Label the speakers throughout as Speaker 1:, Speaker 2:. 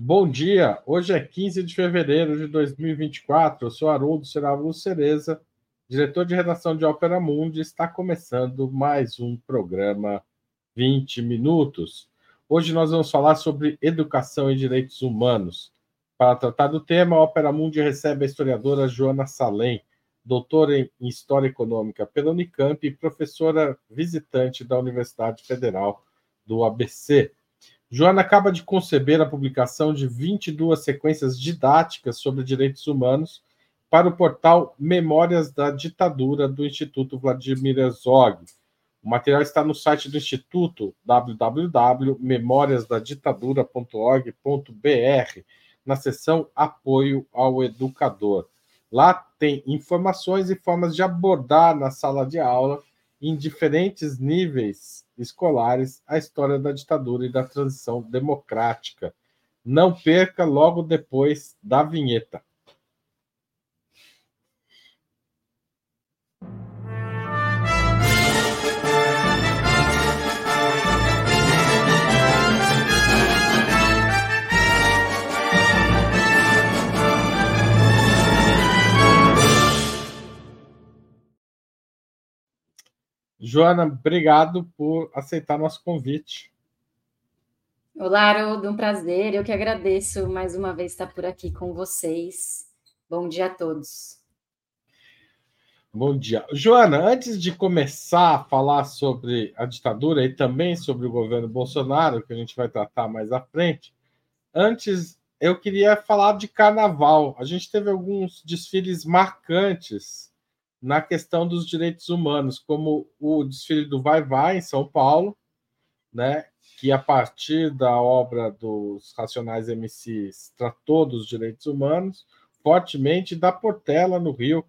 Speaker 1: Bom dia, hoje é 15 de fevereiro de 2024. Eu sou Haroldo Serávulo Cereza, diretor de redação de Ópera Mundi. Está começando mais um programa 20 Minutos. Hoje nós vamos falar sobre educação e direitos humanos. Para tratar do tema, a Ópera Mundi recebe a historiadora Joana Salem, doutora em História Econômica pela Unicamp e professora visitante da Universidade Federal do ABC. Joana acaba de conceber a publicação de 22 sequências didáticas sobre direitos humanos para o portal Memórias da Ditadura do Instituto Vladimir Herzog. O material está no site do Instituto www.memoriasdaditadura.org.br, na seção Apoio ao Educador. Lá tem informações e formas de abordar na sala de aula em diferentes níveis escolares a história da ditadura e da transição democrática. Não perca logo depois da vinheta. Joana, obrigado por aceitar nosso convite.
Speaker 2: Olá, Haroldo, um prazer. Eu que agradeço mais uma vez estar por aqui com vocês. Bom dia a todos.
Speaker 1: Bom dia. Joana, antes de começar a falar sobre a ditadura e também sobre o governo Bolsonaro, que a gente vai tratar mais à frente, antes eu queria falar de carnaval. A gente teve alguns desfiles marcantes na questão dos direitos humanos, como o desfile do Vai Vai em São Paulo, né, que a partir da obra dos Racionais MCs tratou dos direitos humanos fortemente, da Portela no Rio,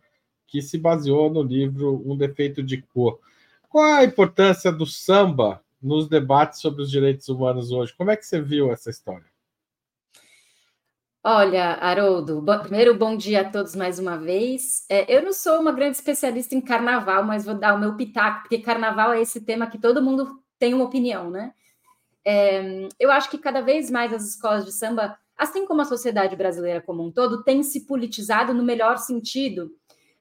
Speaker 1: que se baseou no livro Um Defeito de Cor. Qual a importância do samba nos debates sobre os direitos humanos hoje? Como é que você viu essa história?
Speaker 2: Olha, Haroldo, bo primeiro bom dia a todos mais uma vez. É, eu não sou uma grande especialista em carnaval, mas vou dar o meu pitaco, porque carnaval é esse tema que todo mundo tem uma opinião, né? É, eu acho que cada vez mais as escolas de samba, assim como a sociedade brasileira como um todo, tem se politizado no melhor sentido,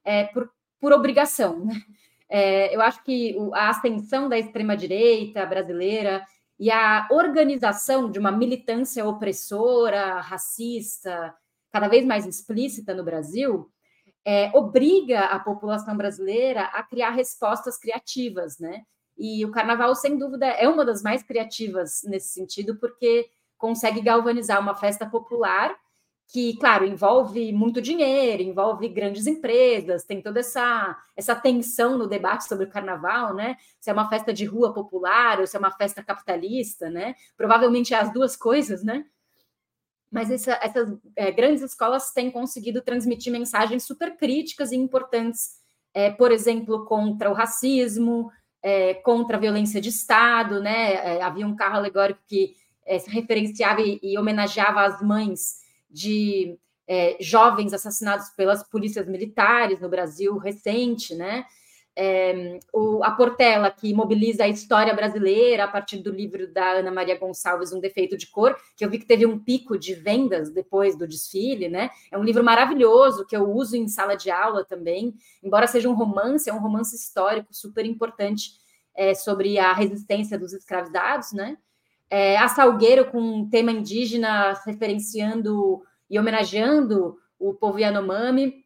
Speaker 2: é, por, por obrigação, né? É, eu acho que a ascensão da extrema-direita brasileira e a organização de uma militância opressora, racista, cada vez mais explícita no Brasil, é, obriga a população brasileira a criar respostas criativas, né? E o carnaval, sem dúvida, é uma das mais criativas nesse sentido, porque consegue galvanizar uma festa popular que, claro, envolve muito dinheiro, envolve grandes empresas, tem toda essa, essa tensão no debate sobre o carnaval, né? Se é uma festa de rua popular ou se é uma festa capitalista, né? Provavelmente é as duas coisas, né? Mas essa, essas é, grandes escolas têm conseguido transmitir mensagens super críticas e importantes, é, por exemplo, contra o racismo, é, contra a violência de Estado, né? É, havia um carro alegórico que é, referenciava e, e homenageava as mães de é, jovens assassinados pelas polícias militares no Brasil recente, né? É, o, a Portela, que mobiliza a história brasileira a partir do livro da Ana Maria Gonçalves, Um Defeito de Cor, que eu vi que teve um pico de vendas depois do desfile, né? É um livro maravilhoso que eu uso em sala de aula também, embora seja um romance, é um romance histórico super importante é, sobre a resistência dos escravizados, né? É, a Salgueiro com um tema indígena referenciando e homenageando o povo Yanomami,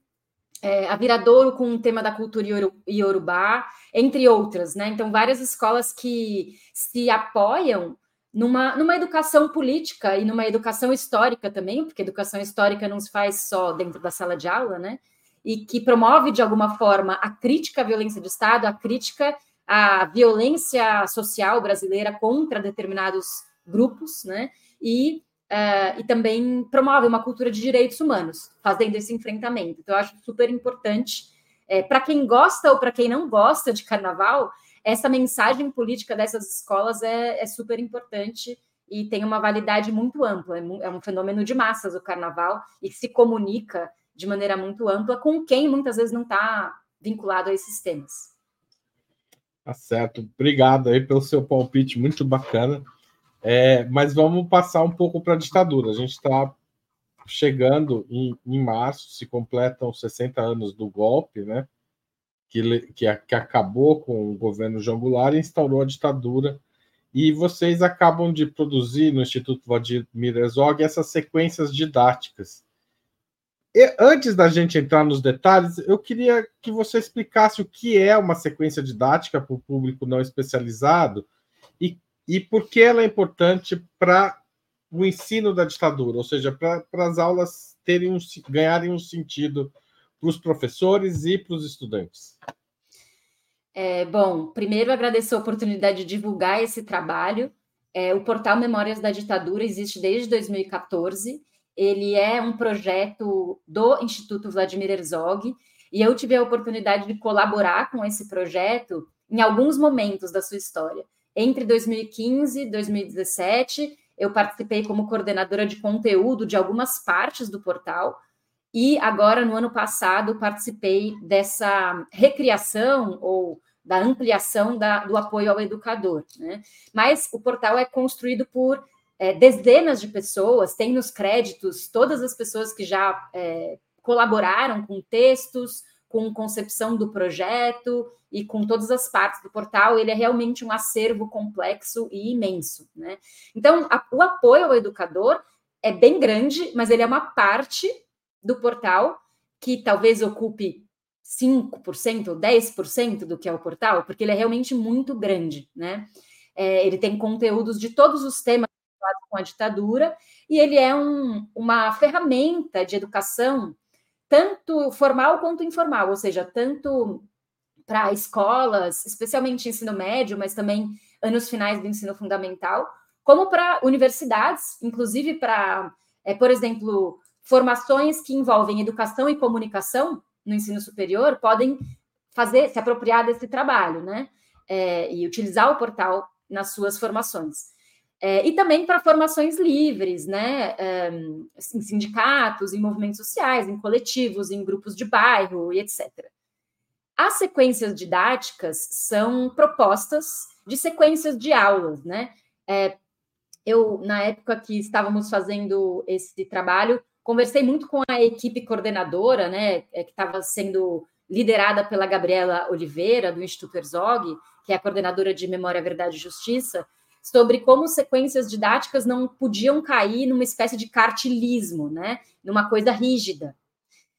Speaker 2: é, a Viradouro com um tema da cultura iorubá, entre outras, né? Então, várias escolas que se apoiam numa, numa educação política e numa educação histórica também, porque educação histórica não se faz só dentro da sala de aula, né? E que promove, de alguma forma, a crítica à violência do Estado, a crítica a violência social brasileira contra determinados grupos, né? E, uh, e também promove uma cultura de direitos humanos, fazendo esse enfrentamento. Então, eu acho super importante, é, para quem gosta ou para quem não gosta de carnaval, essa mensagem política dessas escolas é, é super importante e tem uma validade muito ampla. É, é um fenômeno de massas o carnaval e se comunica de maneira muito ampla com quem muitas vezes não está vinculado a esses temas.
Speaker 1: Tá certo. Obrigado aí pelo seu palpite, muito bacana. É, mas vamos passar um pouco para a ditadura. A gente está chegando em, em, março, se completam 60 anos do golpe, né? Que, que, que acabou com o governo João Goulart e instaurou a ditadura. E vocês acabam de produzir no Instituto Vladimir Herzog essas sequências didáticas. E, antes da gente entrar nos detalhes, eu queria que você explicasse o que é uma sequência didática para o público não especializado e e por que ela é importante para o ensino da ditadura, ou seja, para as aulas terem um, ganharem um sentido para os professores e para os estudantes.
Speaker 2: É, bom, primeiro agradecer a oportunidade de divulgar esse trabalho. É, o portal Memórias da Ditadura existe desde 2014. Ele é um projeto do Instituto Vladimir Herzog e eu tive a oportunidade de colaborar com esse projeto em alguns momentos da sua história. Entre 2015 e 2017, eu participei como coordenadora de conteúdo de algumas partes do portal. E agora, no ano passado, participei dessa recriação ou da ampliação da, do apoio ao educador. Né? Mas o portal é construído por é, dezenas de pessoas, tem nos créditos todas as pessoas que já é, colaboraram com textos, com concepção do projeto e com todas as partes do portal, ele é realmente um acervo complexo e imenso. Né? Então, a, o apoio ao educador é bem grande, mas ele é uma parte do portal que talvez ocupe 5% ou 10% do que é o portal, porque ele é realmente muito grande. Né? É, ele tem conteúdos de todos os temas com a ditadura, e ele é um, uma ferramenta de educação tanto formal quanto informal, ou seja, tanto para escolas, especialmente ensino médio, mas também anos finais do ensino fundamental, como para universidades, inclusive para, é, por exemplo, formações que envolvem educação e comunicação no ensino superior podem fazer, se apropriar desse trabalho, né? É, e utilizar o portal nas suas formações. É, e também para formações livres, né? É, em sindicatos, em movimentos sociais, em coletivos, em grupos de bairro e etc. As sequências didáticas são propostas de sequências de aulas, né? É, eu, na época que estávamos fazendo esse trabalho, conversei muito com a equipe coordenadora, né? É, que estava sendo liderada pela Gabriela Oliveira, do Instituto Herzog, que é a coordenadora de Memória, Verdade e Justiça, sobre como sequências didáticas não podiam cair numa espécie de cartilismo, né? numa coisa rígida.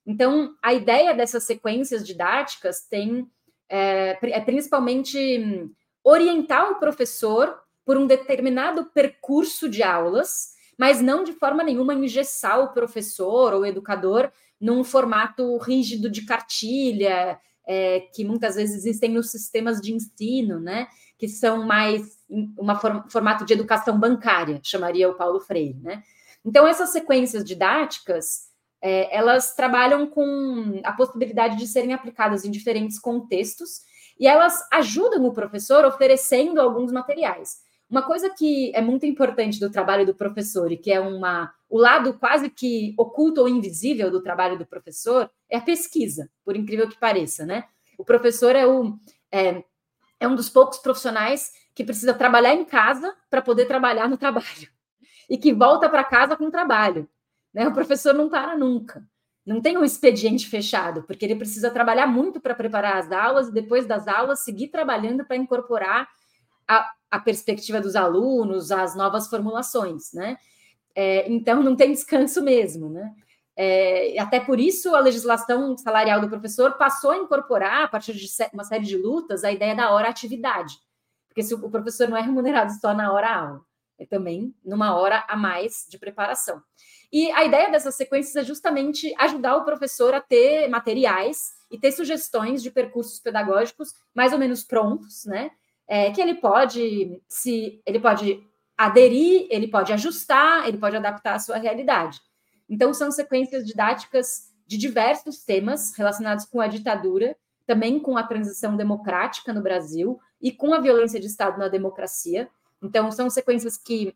Speaker 2: Então, a ideia dessas sequências didáticas tem é, é principalmente hum, orientar o professor por um determinado percurso de aulas, mas não de forma nenhuma engessar o professor ou o educador num formato rígido de cartilha, é, que muitas vezes existem nos sistemas de ensino, né? Que são mais um formato de educação bancária, chamaria o Paulo Freire, né? Então, essas sequências didáticas, é, elas trabalham com a possibilidade de serem aplicadas em diferentes contextos e elas ajudam o professor oferecendo alguns materiais. Uma coisa que é muito importante do trabalho do professor e que é uma o lado quase que oculto ou invisível do trabalho do professor é a pesquisa, por incrível que pareça, né? O professor é, o, é, é um dos poucos profissionais que precisa trabalhar em casa para poder trabalhar no trabalho e que volta para casa com trabalho. Né? O professor não para nunca. Não tem um expediente fechado, porque ele precisa trabalhar muito para preparar as aulas e depois das aulas seguir trabalhando para incorporar a, a, perspectiva dos alunos, as novas formulações, né? É, então não tem descanso mesmo, né? É, até por isso a legislação salarial do professor passou a incorporar, a partir de uma série de lutas, a ideia da hora atividade. Porque se o professor não é remunerado só na hora aula, é também numa hora a mais de preparação. E a ideia dessas sequências é justamente ajudar o professor a ter materiais e ter sugestões de percursos pedagógicos mais ou menos prontos, né? É, que ele pode se ele pode aderir, ele pode ajustar, ele pode adaptar à sua realidade. Então são sequências didáticas de diversos temas relacionados com a ditadura, também com a transição democrática no Brasil, e com a violência de Estado na democracia. Então, são sequências que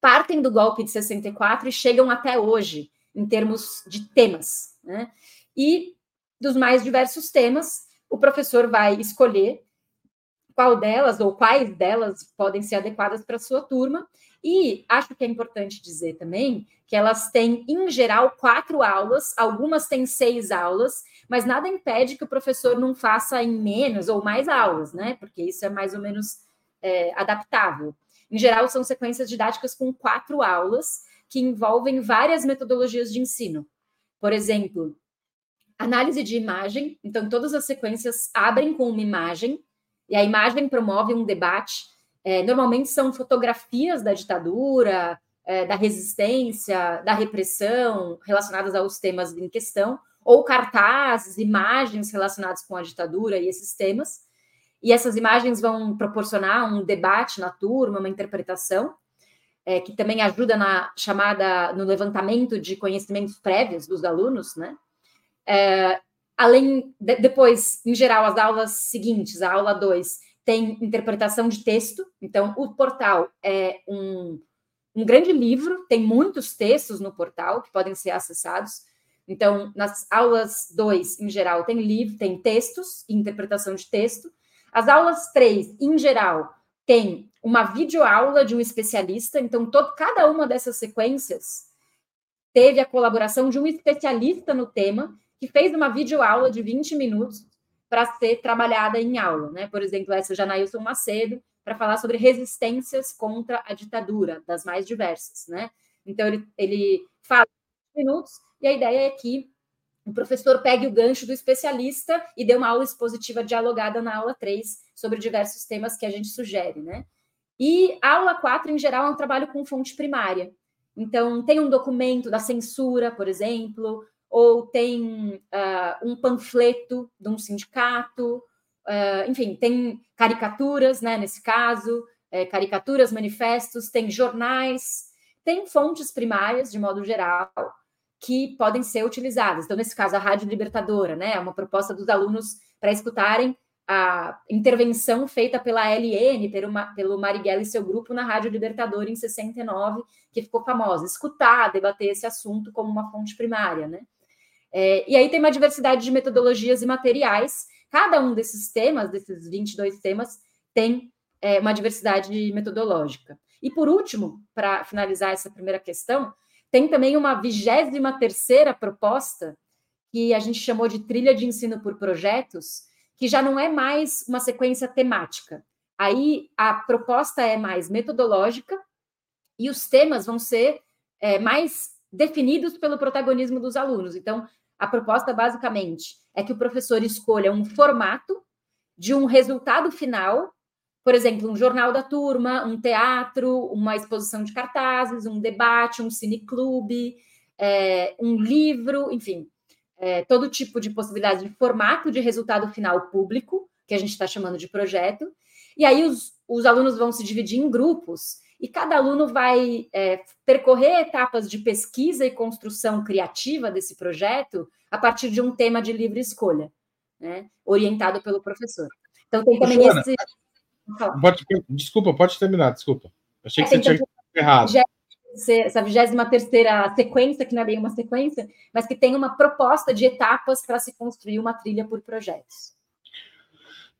Speaker 2: partem do golpe de 64 e chegam até hoje, em termos de temas. Né? E dos mais diversos temas, o professor vai escolher qual delas ou quais delas podem ser adequadas para a sua turma. E acho que é importante dizer também que elas têm, em geral, quatro aulas, algumas têm seis aulas, mas nada impede que o professor não faça em menos ou mais aulas, né? Porque isso é mais ou menos é, adaptável. Em geral, são sequências didáticas com quatro aulas que envolvem várias metodologias de ensino. Por exemplo, análise de imagem. Então, todas as sequências abrem com uma imagem, e a imagem promove um debate. É, normalmente são fotografias da ditadura, é, da resistência, da repressão, relacionadas aos temas em questão, ou cartazes, imagens relacionadas com a ditadura e esses temas. E essas imagens vão proporcionar um debate na turma, uma interpretação, é, que também ajuda na chamada, no levantamento de conhecimentos prévios dos alunos, né? É, além, de, depois, em geral, as aulas seguintes, a aula 2, tem interpretação de texto, então o portal é um, um grande livro, tem muitos textos no portal que podem ser acessados. Então, nas aulas 2, em geral, tem livro, tem textos, interpretação de texto. As aulas 3, em geral, tem uma videoaula de um especialista, então todo, cada uma dessas sequências teve a colaboração de um especialista no tema, que fez uma videoaula de 20 minutos para ser trabalhada em aula, né? Por exemplo, essa Janailson Macedo, para falar sobre resistências contra a ditadura, das mais diversas, né? Então, ele, ele fala 20 minutos, e a ideia é que o professor pegue o gancho do especialista e dê uma aula expositiva dialogada na aula 3 sobre diversos temas que a gente sugere, né? E a aula 4, em geral, é um trabalho com fonte primária. Então, tem um documento da censura, por exemplo, ou tem uh, um panfleto de um sindicato, uh, enfim, tem caricaturas, né, nesse caso, é, caricaturas, manifestos, tem jornais, tem fontes primárias, de modo geral, que podem ser utilizadas. Então, nesse caso, a Rádio Libertadora, né, é uma proposta dos alunos para escutarem a intervenção feita pela LN, pelo, pelo Marighella e seu grupo na Rádio Libertadora em 69, que ficou famosa. Escutar, debater esse assunto como uma fonte primária, né? É, e aí tem uma diversidade de metodologias e materiais. Cada um desses temas, desses 22 temas, tem é, uma diversidade metodológica. E por último, para finalizar essa primeira questão, tem também uma vigésima terceira proposta, que a gente chamou de trilha de ensino por projetos, que já não é mais uma sequência temática. Aí a proposta é mais metodológica e os temas vão ser é, mais definidos pelo protagonismo dos alunos. Então, a proposta basicamente é que o professor escolha um formato de um resultado final por exemplo, um jornal da turma, um teatro, uma exposição de cartazes, um debate, um cineclube, é, um livro, enfim, é, todo tipo de possibilidade de formato de resultado final público, que a gente está chamando de projeto. E aí os, os alunos vão se dividir em grupos e cada aluno vai é, percorrer etapas de pesquisa e construção criativa desse projeto a partir de um tema de livre escolha, né, orientado pelo professor. Então tem também Joana, esse
Speaker 1: Pode, desculpa, pode terminar, desculpa. Achei que é, você tinha errado.
Speaker 2: Essa 23 terceira sequência, que não é bem uma sequência, mas que tem uma proposta de etapas para se construir uma trilha por projetos.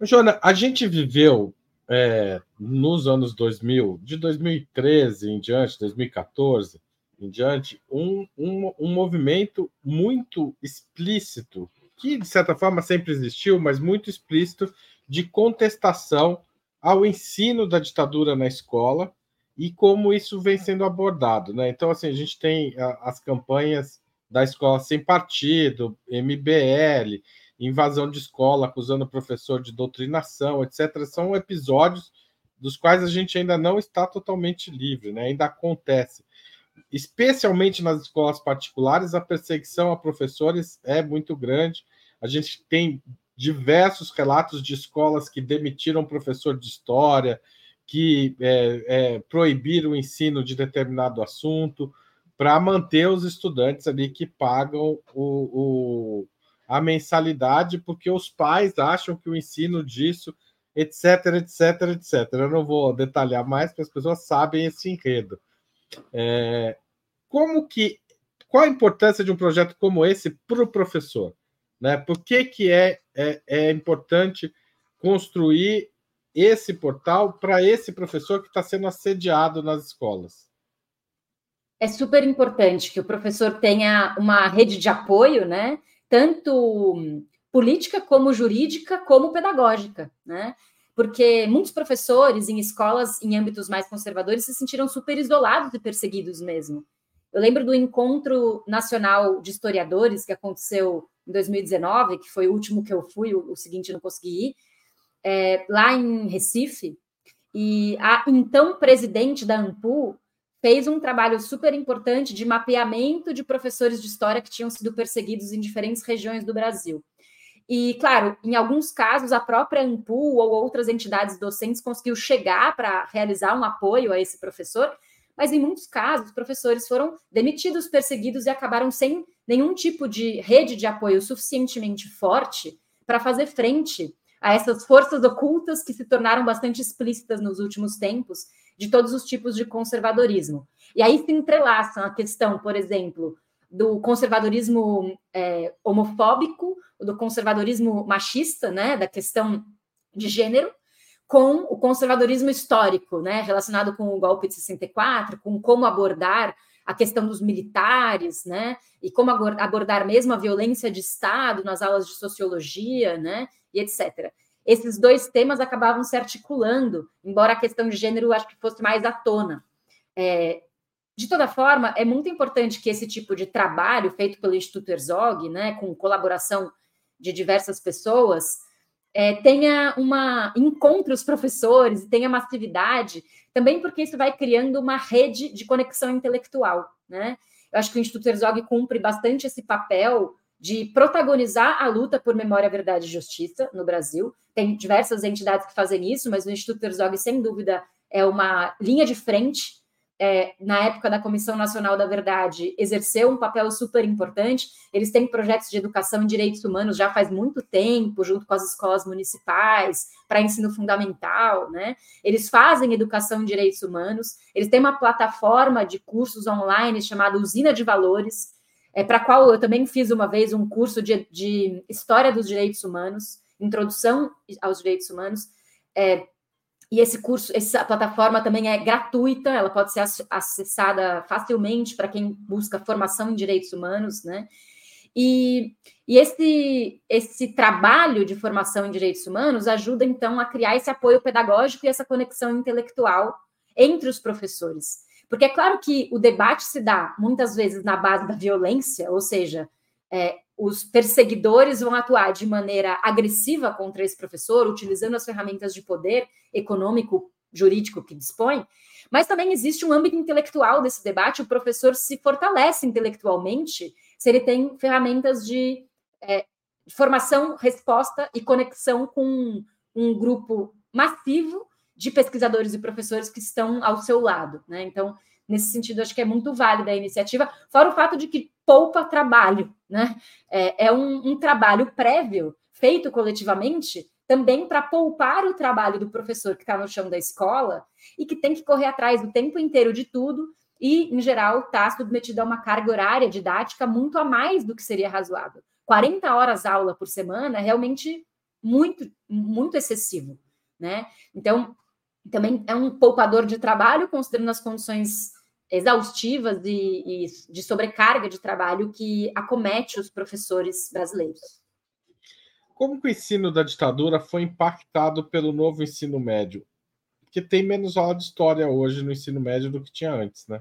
Speaker 1: Joana, a gente viveu é, nos anos 2000, de 2013 em diante, 2014 em diante, um, um, um movimento muito explícito, que de certa forma sempre existiu, mas muito explícito, de contestação ao ensino da ditadura na escola e como isso vem sendo abordado, né? Então, assim, a gente tem as campanhas da escola sem partido, MBL, invasão de escola acusando o professor de doutrinação, etc. São episódios dos quais a gente ainda não está totalmente livre, né? Ainda acontece. Especialmente nas escolas particulares, a perseguição a professores é muito grande. A gente tem diversos relatos de escolas que demitiram professor de história, que é, é, proibiram o ensino de determinado assunto, para manter os estudantes ali que pagam o, o, a mensalidade, porque os pais acham que o ensino disso, etc, etc, etc. Eu não vou detalhar mais, porque as pessoas sabem esse enredo. É, como que qual a importância de um projeto como esse para o professor? Né? Por que, que é, é, é importante construir esse portal para esse professor que está sendo assediado nas escolas?
Speaker 2: É super importante que o professor tenha uma rede de apoio, né? Tanto política como jurídica, como pedagógica, né? Porque muitos professores em escolas em âmbitos mais conservadores se sentiram super isolados e perseguidos mesmo. Eu lembro do encontro nacional de historiadores que aconteceu em 2019, que foi o último que eu fui, o, seguinte não consegui ir, é, lá em Recife, e a então presidente da ANPU fez um trabalho super importante de mapeamento de professores de história que tinham sido perseguidos em diferentes regiões do Brasil. E, claro, em alguns casos, a própria ANPU ou outras entidades docentes conseguiu chegar para realizar um apoio a esse professor, mas em muitos casos, os professores foram demitidos, perseguidos e acabaram sem nenhum tipo de rede de apoio suficientemente forte para fazer frente a essas forças ocultas que se tornaram bastante explícitas nos últimos tempos, de todos os tipos de conservadorismo. E aí se entrelaçam a questão, por exemplo, do conservadorismo é, homofóbico, do conservadorismo machista, né, da questão de gênero, com o conservadorismo histórico, né, relacionado com o golpe de 64, com como abordar a questão dos militares, né, e como abordar mesmo a violência de Estado nas aulas de sociologia, né, e etc. Esses dois temas acabavam se articulando, embora a questão de gênero acho que fosse mais à tona. É, de toda forma, é muito importante que esse tipo de trabalho feito pelo Instituto Herzog, né, com colaboração de diversas pessoas, é, tenha uma encontre os professores, tenha massividade, também porque isso vai criando uma rede de conexão intelectual, né? Eu acho que o Instituto Herzog cumpre bastante esse papel de protagonizar a luta por memória, verdade e justiça no Brasil. Tem diversas entidades que fazem isso, mas o Instituto Herzog, sem dúvida, é uma linha de frente. É, na época da Comissão Nacional da Verdade, exerceu um papel super importante. Eles têm projetos de educação em direitos humanos já faz muito tempo, junto com as escolas municipais, para ensino fundamental, né? Eles fazem educação em direitos humanos, eles têm uma plataforma de cursos online chamada Usina de Valores, é, para qual eu também fiz uma vez um curso de, de História dos Direitos Humanos, Introdução aos Direitos Humanos. É, e esse curso, essa plataforma também é gratuita, ela pode ser acessada facilmente para quem busca formação em direitos humanos, né? E, e esse, esse trabalho de formação em direitos humanos ajuda, então, a criar esse apoio pedagógico e essa conexão intelectual entre os professores. Porque é claro que o debate se dá muitas vezes na base da violência, ou seja, é, os perseguidores vão atuar de maneira agressiva contra esse professor, utilizando as ferramentas de poder econômico, jurídico que dispõe, mas também existe um âmbito intelectual desse debate. O professor se fortalece intelectualmente se ele tem ferramentas de é, formação, resposta e conexão com um grupo massivo de pesquisadores e professores que estão ao seu lado. Né? Então, nesse sentido, acho que é muito válida a iniciativa, fora o fato de que poupa trabalho. Né? É, é um, um trabalho prévio, feito coletivamente, também para poupar o trabalho do professor que está no chão da escola e que tem que correr atrás o tempo inteiro de tudo e, em geral, está submetido a uma carga horária didática muito a mais do que seria razoável. 40 horas aula por semana é realmente muito, muito excessivo. Né? Então, também é um poupador de trabalho, considerando as condições exaustivas e, e, de sobrecarga de trabalho que acomete os professores brasileiros.
Speaker 1: Como que o ensino da ditadura foi impactado pelo novo ensino médio? Porque tem menos aula de história hoje no ensino médio do que tinha antes, né?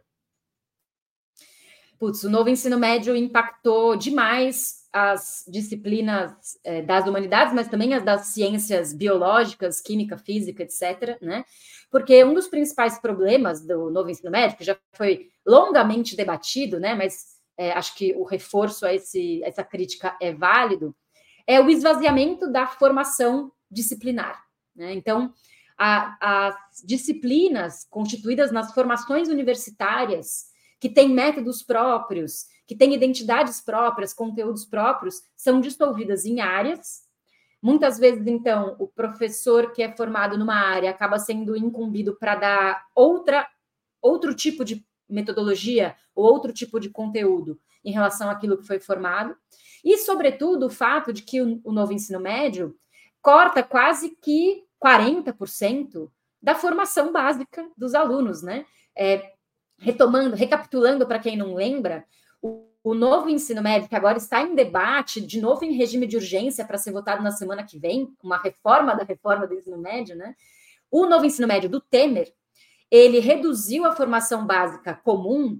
Speaker 2: Putz, o novo ensino médio impactou demais as disciplinas é, das humanidades, mas também as das ciências biológicas, química, física, etc., né? Porque um dos principais problemas do novo ensino médio, que já foi longamente debatido, né? Mas é, acho que o reforço a esse, essa crítica é válido, é o esvaziamento da formação disciplinar. Né? Então, a, as disciplinas constituídas nas formações universitárias, que têm métodos próprios, que têm identidades próprias, conteúdos próprios, são dissolvidas em áreas. Muitas vezes, então, o professor que é formado numa área acaba sendo incumbido para dar outra, outro tipo de metodologia ou outro tipo de conteúdo em relação àquilo que foi formado. E, sobretudo, o fato de que o, novo ensino médio corta quase que 40% da formação básica dos alunos, né? É, retomando, recapitulando para quem não lembra, o, novo ensino médio, que agora está em debate, de novo em regime de urgência para ser votado na semana que vem, uma reforma da reforma do ensino médio, né? O novo ensino médio do Temer, ele reduziu a formação básica comum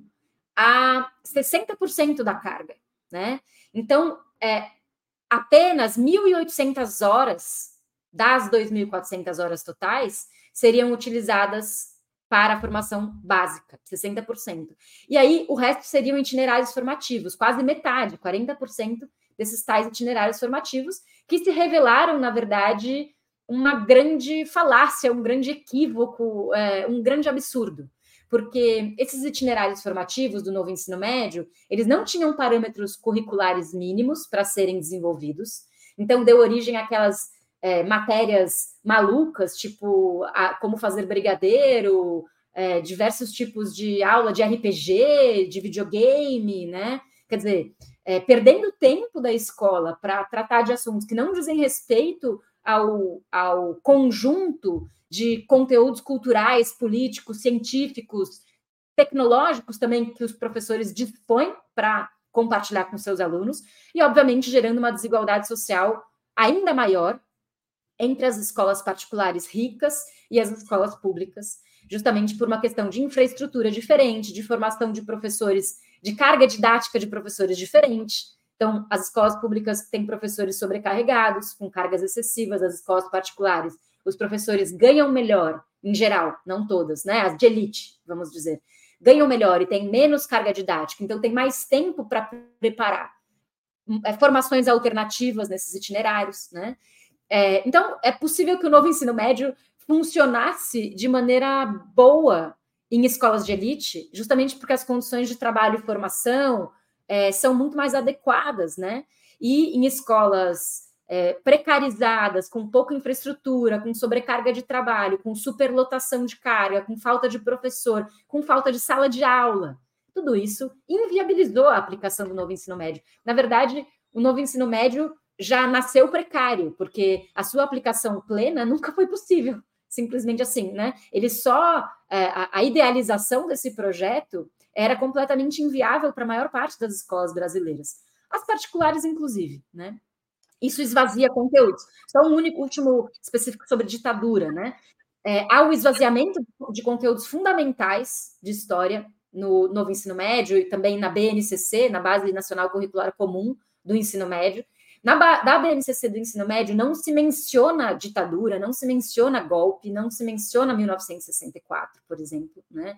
Speaker 2: a 60% da carga, né? Então, é, apenas 1.800 horas das 2.400 horas totais seriam utilizadas para a formação básica, 60%. E aí, o resto seriam itinerários formativos, quase metade, 40% desses tais itinerários formativos, que se revelaram, na verdade, uma grande falácia, um grande equívoco, é, um grande absurdo. Porque esses itinerários formativos do novo ensino médio, eles não tinham parâmetros curriculares mínimos para serem desenvolvidos, então deu origem àquelas é, matérias malucas, tipo a, como fazer brigadeiro, é, diversos tipos de aula de RPG, de videogame, né? Quer dizer, é, perdendo tempo da escola para tratar de assuntos que não dizem respeito ao, ao conjunto de conteúdos culturais, políticos, científicos, tecnológicos também que os professores dispõem para compartilhar com seus alunos, e, obviamente, gerando uma desigualdade social ainda maior entre as escolas particulares ricas e as escolas públicas, justamente por uma questão de infraestrutura diferente, de formação de professores, de carga didática de professores diferente, então, as escolas públicas têm professores sobrecarregados, com cargas excessivas, as escolas particulares, os professores ganham melhor, em geral, não todas, né? As de elite, vamos dizer, ganham melhor e têm menos carga didática, então tem mais tempo para preparar é, formações alternativas nesses itinerários, né? É, então, é possível que o novo ensino médio funcionasse de maneira boa em escolas de elite, justamente porque as condições de trabalho e formação, é, são muito mais adequadas, né? E em escolas é, precarizadas, com pouca infraestrutura, com sobrecarga de trabalho, com superlotação de carga, com falta de professor, com falta de sala de aula. Tudo isso inviabilizou a aplicação do novo ensino médio. Na verdade, o novo ensino médio já nasceu precário, porque a sua aplicação plena nunca foi possível, simplesmente assim, né? Ele só é, a, idealização desse projeto era completamente inviável para a maior parte das escolas brasileiras, as particulares, inclusive, né? Isso esvazia conteúdos. Só um único último específico sobre ditadura, né? É, há o esvaziamento de conteúdos fundamentais de história no novo ensino médio e também na BNCC, na Base Nacional Curricular Comum do Ensino Médio. Na da BNCC do ensino médio não se menciona ditadura, não se menciona golpe, não se menciona 1964, por exemplo, né?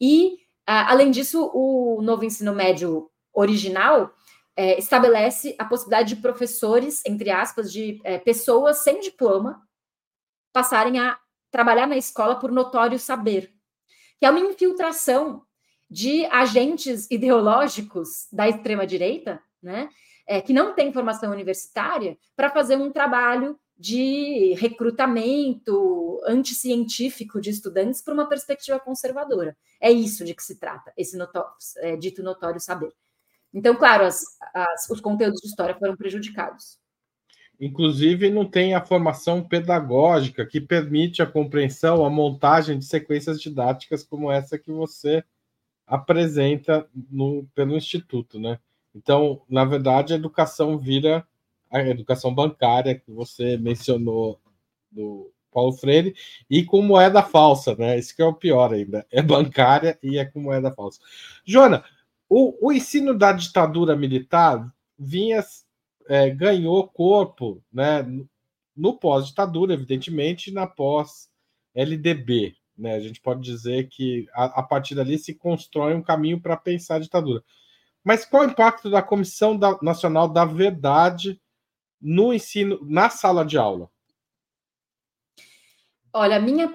Speaker 2: E além disso, o novo ensino médio original é, estabelece a possibilidade de professores, entre aspas, de é, pessoas sem diploma passarem a trabalhar na escola por notório saber, que é uma infiltração de agentes ideológicos da extrema direita, né, é, que não têm formação universitária, para fazer um trabalho de recrutamento anticientífico de estudantes para uma perspectiva conservadora. É isso de que se trata, esse é, dito notório saber. Então, claro, as, as, os conteúdos de história foram prejudicados.
Speaker 1: Inclusive, não tem a formação pedagógica que permite a compreensão, a montagem de sequências didáticas como essa que você apresenta no, pelo Instituto, né? Então, na verdade, a educação vira a educação bancária que você mencionou do Paulo Freire e com moeda falsa, né? Isso que é o pior ainda. É bancária e é com moeda falsa. Jona, o, o ensino da ditadura militar vinha é, ganhou corpo, né? No pós-ditadura, evidentemente, na pós-LDB. Né? A gente pode dizer que a, a partir dali se constrói um caminho para pensar a ditadura. Mas qual o impacto da Comissão Nacional da Verdade no ensino, na sala de aula?
Speaker 2: Olha, a minha,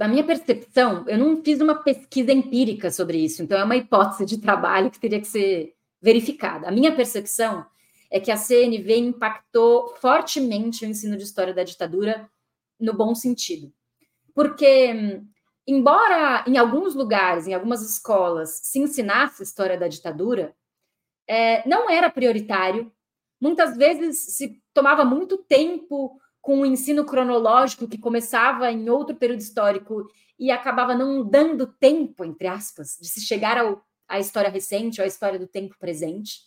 Speaker 2: a minha percepção, eu não fiz uma pesquisa empírica sobre isso, então é uma hipótese de trabalho que teria que ser verificada. A minha percepção é que a CNV impactou fortemente o ensino de história da ditadura no bom sentido. Porque, embora em alguns lugares, em algumas escolas, se ensinasse história da ditadura, é, não era prioritário Muitas vezes se tomava muito tempo com o ensino cronológico que começava em outro período histórico e acabava não dando tempo, entre aspas, de se chegar ao, à história recente ou à história do tempo presente.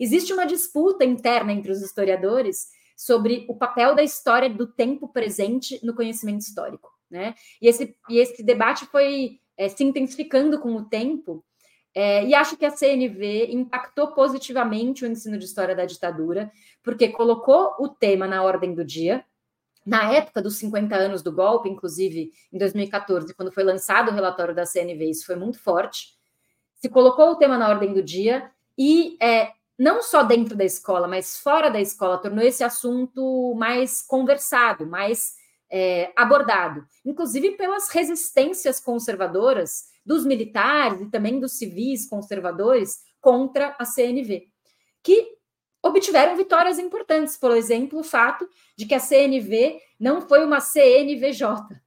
Speaker 2: Existe uma disputa interna entre os historiadores sobre o papel da história do tempo presente no conhecimento histórico. Né? E, esse, e esse debate foi é, se intensificando com o tempo, é, e acho que a CNV impactou positivamente o ensino de história da ditadura, porque colocou o tema na ordem do dia. Na época dos 50 anos do golpe, inclusive em 2014, quando foi lançado o relatório da CNV, isso foi muito forte. Se colocou o tema na ordem do dia e é, não só dentro da escola, mas fora da escola, tornou esse assunto mais conversado, mais é, abordado, inclusive pelas resistências conservadoras dos militares e também dos civis conservadores contra a CNV, que obtiveram vitórias importantes, por exemplo, o fato de que a CNV não foi uma CNVJ.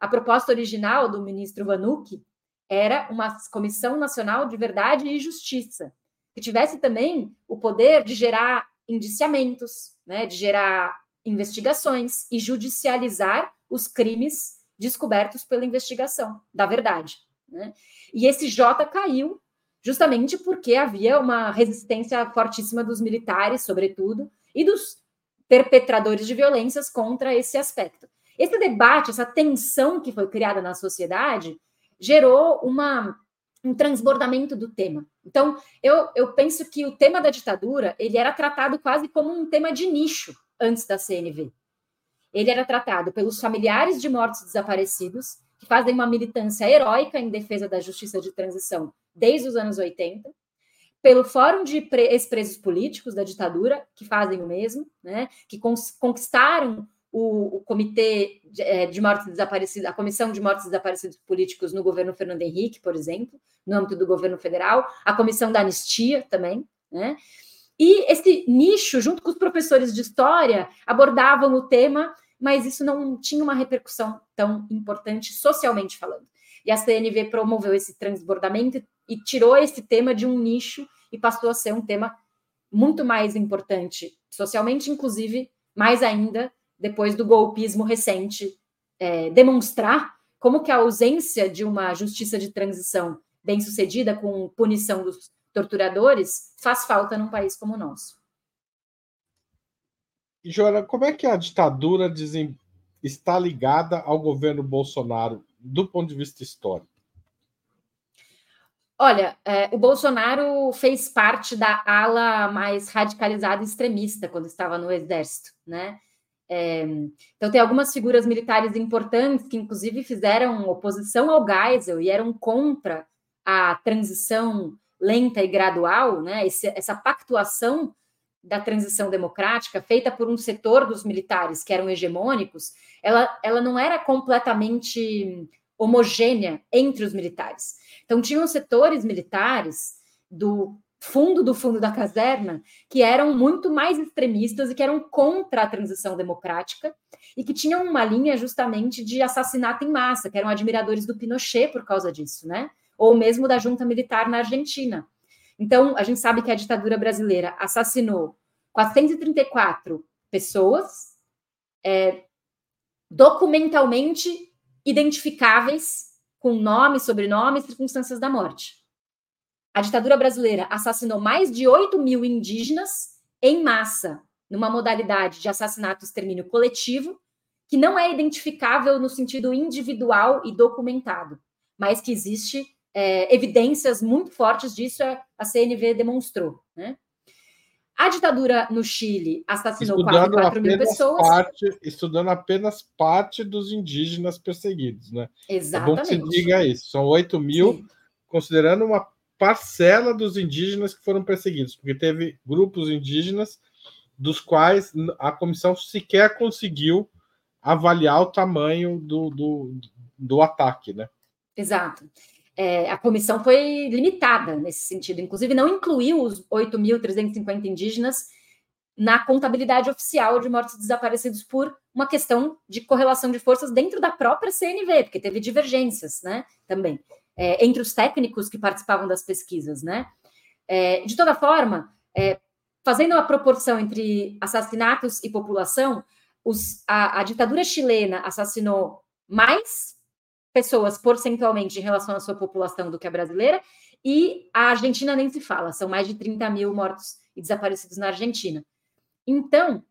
Speaker 2: A proposta original do ministro Vanucci era uma Comissão Nacional de Verdade e Justiça, que tivesse também o poder de gerar indiciamentos, né, de gerar investigações e judicializar os crimes descobertos pela investigação da verdade. Né? E esse J caiu justamente porque havia uma resistência fortíssima dos militares, sobretudo, e dos perpetradores de violências contra esse aspecto. Esse debate, essa tensão que foi criada na sociedade, gerou uma, um transbordamento do tema. Então, eu, eu penso que o tema da ditadura ele era tratado quase como um tema de nicho antes da CNV. Ele era tratado pelos familiares de mortos desaparecidos, que fazem uma militância heróica em defesa da justiça de transição desde os anos 80, pelo Fórum de Ex-Presos Políticos da ditadura, que fazem o mesmo, né, que conquistaram o, o Comitê de, é, de Mortos Desaparecidos, a Comissão de Mortos Desaparecidos Políticos no governo Fernando Henrique, por exemplo, no âmbito do governo federal, a Comissão da Anistia também, né? E esse nicho, junto com os professores de história, abordavam o tema mas isso não tinha uma repercussão tão importante socialmente falando. E a CNV promoveu esse transbordamento e tirou esse tema de um nicho e passou a ser um tema muito mais importante socialmente, inclusive mais ainda depois do golpismo recente é, demonstrar como que a ausência de uma justiça de transição bem sucedida com punição dos torturadores faz falta num país como o nosso.
Speaker 1: Joana, como é que a ditadura dizem, está ligada ao governo Bolsonaro do ponto de vista histórico?
Speaker 2: Olha, é, o Bolsonaro fez parte da ala mais radicalizada e extremista quando estava no exército, né? É, então tem algumas figuras militares importantes que inclusive fizeram oposição ao Geisel e eram contra a transição lenta e gradual, né? Esse, essa pactuação da transição democrática, feita por um setor dos militares que eram hegemônicos, ela, ela não era completamente homogênea entre os militares. Então, tinham setores militares do fundo do fundo da caserna que eram muito mais extremistas e que eram contra a transição democrática e que tinham uma linha justamente de assassinato em massa, que eram admiradores do Pinochet por causa disso, né? Ou mesmo da junta militar na Argentina. Então, a gente sabe que a ditadura brasileira assassinou 434 pessoas é, documentalmente identificáveis com nome, sobrenome e circunstâncias da morte. A ditadura brasileira assassinou mais de 8 mil indígenas em massa, numa modalidade de assassinato e extermínio coletivo, que não é identificável no sentido individual e documentado, mas que existe é, evidências muito fortes disso, a CNV demonstrou. Né? A ditadura no Chile assassinou estudando 4, 4 mil pessoas.
Speaker 1: Parte, estudando apenas parte dos indígenas perseguidos, né?
Speaker 2: Exatamente. É bom que
Speaker 1: se diga isso. São 8 mil, Sim. considerando uma parcela dos indígenas que foram perseguidos, porque teve grupos indígenas dos quais a comissão sequer conseguiu avaliar o tamanho do, do, do ataque, né?
Speaker 2: Exato é, a comissão foi limitada nesse sentido, inclusive não incluiu os 8.350 indígenas na contabilidade oficial de mortos desaparecidos por uma questão de correlação de forças dentro da própria CNV, porque teve divergências, né, também, é, entre os técnicos que participavam das pesquisas, né. É, de toda forma, é, fazendo uma proporção entre assassinatos e população, os, a, a ditadura chilena assassinou mais pessoas porcentualmente em relação à sua população do que a brasileira, e a Argentina nem se fala, são mais de 30 mil mortos e desaparecidos na Argentina. Então,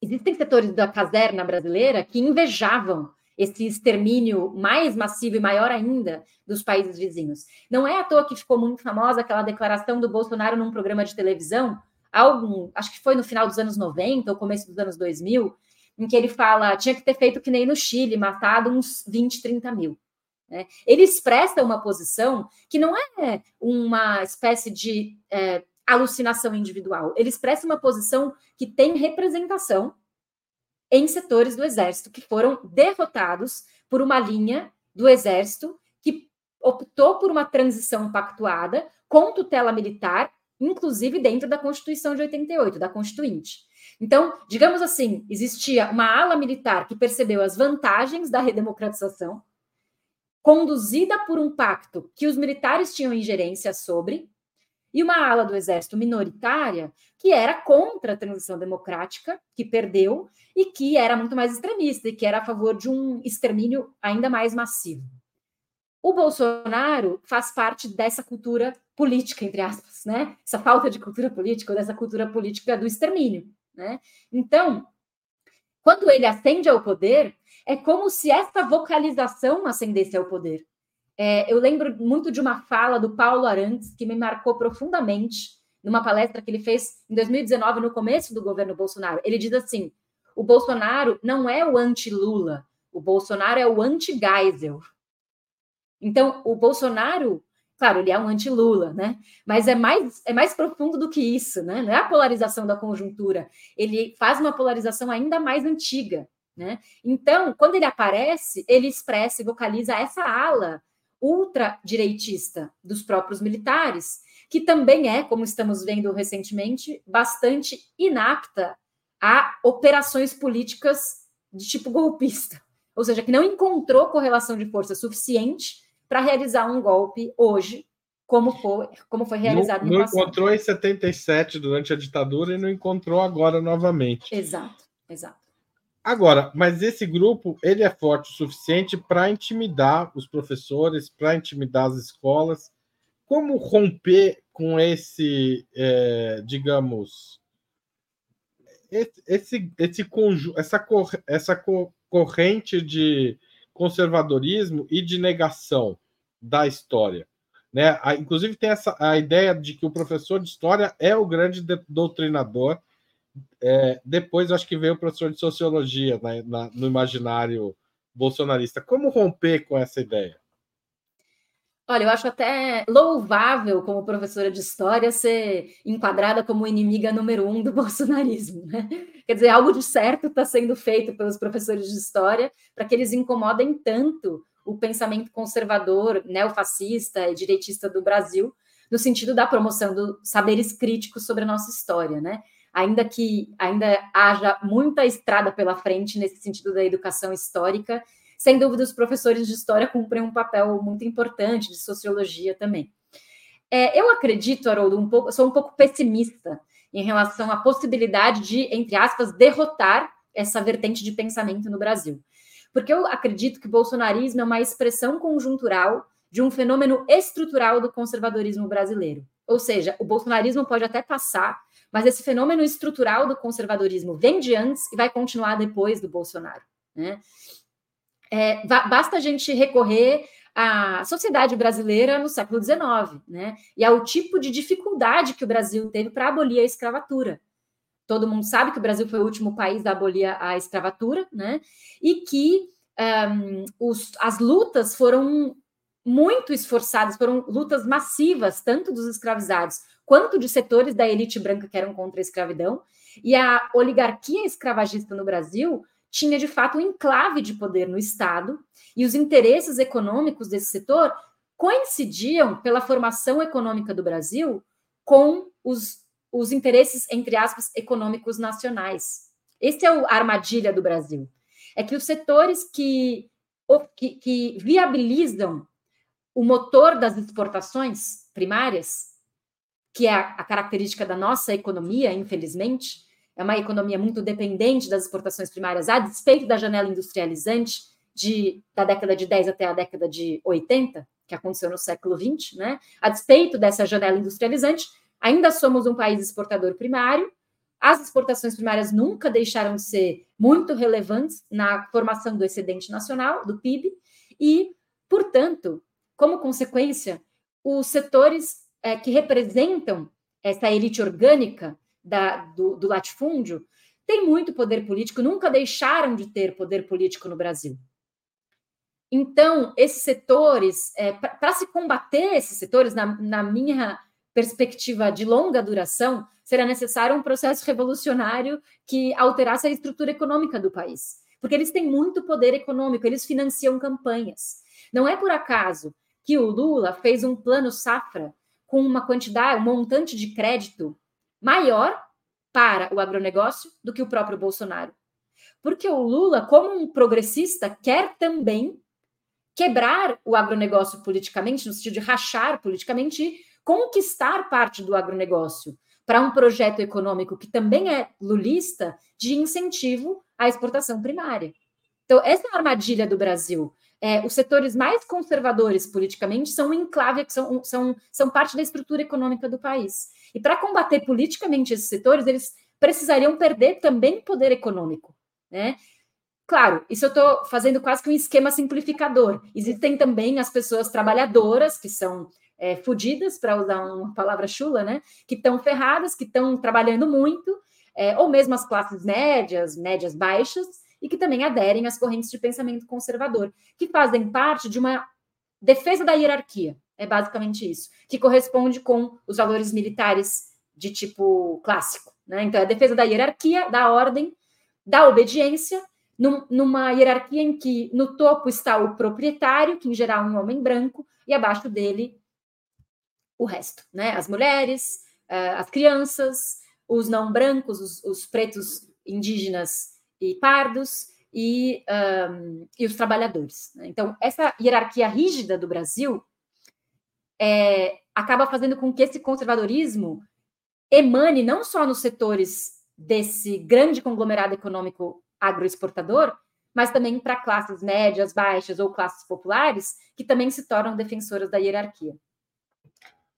Speaker 2: existem setores da caserna brasileira que invejavam esse extermínio mais massivo e maior ainda dos países vizinhos. Não é à toa que ficou muito famosa aquela declaração do Bolsonaro num programa de televisão, algum, acho que foi no final dos anos 90 ou começo dos anos 2000, em que ele fala tinha que ter feito que nem no Chile, matado uns 20, 30 mil. Né? Ele expressa uma posição que não é uma espécie de é, alucinação individual, ele expressa uma posição que tem representação em setores do exército que foram derrotados por uma linha do exército que optou por uma transição pactuada com tutela militar, inclusive dentro da Constituição de 88, da Constituinte. Então, digamos assim, existia uma ala militar que percebeu as vantagens da redemocratização, conduzida por um pacto que os militares tinham ingerência sobre, e uma ala do exército minoritária que era contra a transição democrática, que perdeu, e que era muito mais extremista, e que era a favor de um extermínio ainda mais massivo. O Bolsonaro faz parte dessa cultura política, entre aspas, né? Essa falta de cultura política, ou dessa cultura política do extermínio. Né? Então, quando ele ascende ao poder, é como se essa vocalização ascendesse ao poder. É, eu lembro muito de uma fala do Paulo Arantes que me marcou profundamente numa palestra que ele fez em 2019, no começo do governo Bolsonaro. Ele diz assim: o Bolsonaro não é o anti-Lula, o Bolsonaro é o anti-Geisel. Então, o Bolsonaro Claro, ele é um anti-Lula, né? Mas é mais, é mais profundo do que isso, né? Não é a polarização da conjuntura. Ele faz uma polarização ainda mais antiga, né? Então, quando ele aparece, ele expressa e vocaliza essa ala ultradireitista dos próprios militares, que também é, como estamos vendo recentemente, bastante inapta a operações políticas de tipo golpista. Ou seja, que não encontrou correlação de força suficiente para realizar um golpe hoje, como foi, como foi realizado
Speaker 1: não, no não passado. Não encontrou em 77 durante a ditadura e não encontrou agora novamente.
Speaker 2: Exato, exato.
Speaker 1: Agora, mas esse grupo ele é forte o suficiente para intimidar os professores, para intimidar as escolas. Como romper com esse, é, digamos, esse, esse, essa, cor, essa corrente de conservadorismo e de negação da história. Né? Inclusive, tem essa, a ideia de que o professor de história é o grande doutrinador. É, depois, acho que veio o professor de sociologia né, na, no imaginário bolsonarista. Como romper com essa ideia?
Speaker 2: Olha, eu acho até louvável, como professora de história, ser enquadrada como inimiga número um do bolsonarismo. Né? Quer dizer, algo de certo está sendo feito pelos professores de história para que eles incomodem tanto o pensamento conservador, neofascista e direitista do Brasil, no sentido da promoção dos saberes críticos sobre a nossa história, né? Ainda que ainda haja muita estrada pela frente nesse sentido da educação histórica, sem dúvida os professores de história cumprem um papel muito importante de sociologia também. É, eu acredito, Haroldo, um pouco, sou um pouco pessimista em relação à possibilidade de, entre aspas, derrotar essa vertente de pensamento no Brasil. Porque eu acredito que o bolsonarismo é uma expressão conjuntural de um fenômeno estrutural do conservadorismo brasileiro. Ou seja, o bolsonarismo pode até passar, mas esse fenômeno estrutural do conservadorismo vem de antes e vai continuar depois do Bolsonaro. Né? É, basta a gente recorrer a sociedade brasileira no século XIX, né? E ao tipo de dificuldade que o Brasil teve para abolir a escravatura. Todo mundo sabe que o Brasil foi o último país a abolir a escravatura, né? E que um, os, as lutas foram muito esforçadas, foram lutas massivas, tanto dos escravizados quanto de setores da elite branca que eram contra a escravidão. E a oligarquia escravagista no Brasil tinha de fato um enclave de poder no Estado e os interesses econômicos desse setor coincidiam pela formação econômica do Brasil com os, os interesses, entre aspas, econômicos nacionais. Esse é a armadilha do Brasil. É que os setores que, que, que viabilizam o motor das exportações primárias, que é a característica da nossa economia, infelizmente, é uma economia muito dependente das exportações primárias, a despeito da janela industrializante de, da década de 10 até a década de 80, que aconteceu no século 20, né? A despeito dessa janela industrializante, ainda somos um país exportador primário. As exportações primárias nunca deixaram de ser muito relevantes na formação do excedente nacional, do PIB, e, portanto, como consequência, os setores é, que representam essa elite orgânica da, do, do latifúndio têm muito poder político, nunca deixaram de ter poder político no Brasil. Então, esses setores, é, para se combater esses setores, na, na minha perspectiva de longa duração, será necessário um processo revolucionário que alterasse a estrutura econômica do país. Porque eles têm muito poder econômico, eles financiam campanhas. Não é por acaso que o Lula fez um plano safra com uma quantidade, um montante de crédito maior para o agronegócio do que o próprio Bolsonaro. Porque o Lula, como um progressista, quer também quebrar o agronegócio politicamente, no sentido de rachar politicamente e conquistar parte do agronegócio para um projeto econômico que também é lulista de incentivo à exportação primária. Então, essa é a armadilha do Brasil. É, os setores mais conservadores politicamente são um enclave, são, são, são parte da estrutura econômica do país. E para combater politicamente esses setores, eles precisariam perder também poder econômico. Né? Claro, isso eu estou fazendo quase que um esquema simplificador. Existem também as pessoas trabalhadoras, que são é, fodidas, para usar uma palavra chula, né? Que estão ferradas, que estão trabalhando muito, é, ou mesmo as classes médias, médias baixas, e que também aderem às correntes de pensamento conservador, que fazem parte de uma defesa da hierarquia. É basicamente isso, que corresponde com os valores militares de tipo clássico. Né? Então, é a defesa da hierarquia, da ordem, da obediência num, numa hierarquia em que no topo está o proprietário, que em geral é um homem branco, e abaixo dele o resto, né? As mulheres, uh, as crianças, os não brancos, os, os pretos indígenas e pardos e, um, e os trabalhadores. Né? Então, essa hierarquia rígida do Brasil é, acaba fazendo com que esse conservadorismo emane não só nos setores desse grande conglomerado econômico agroexportador, mas também para classes médias, baixas ou classes populares, que também se tornam defensoras da hierarquia.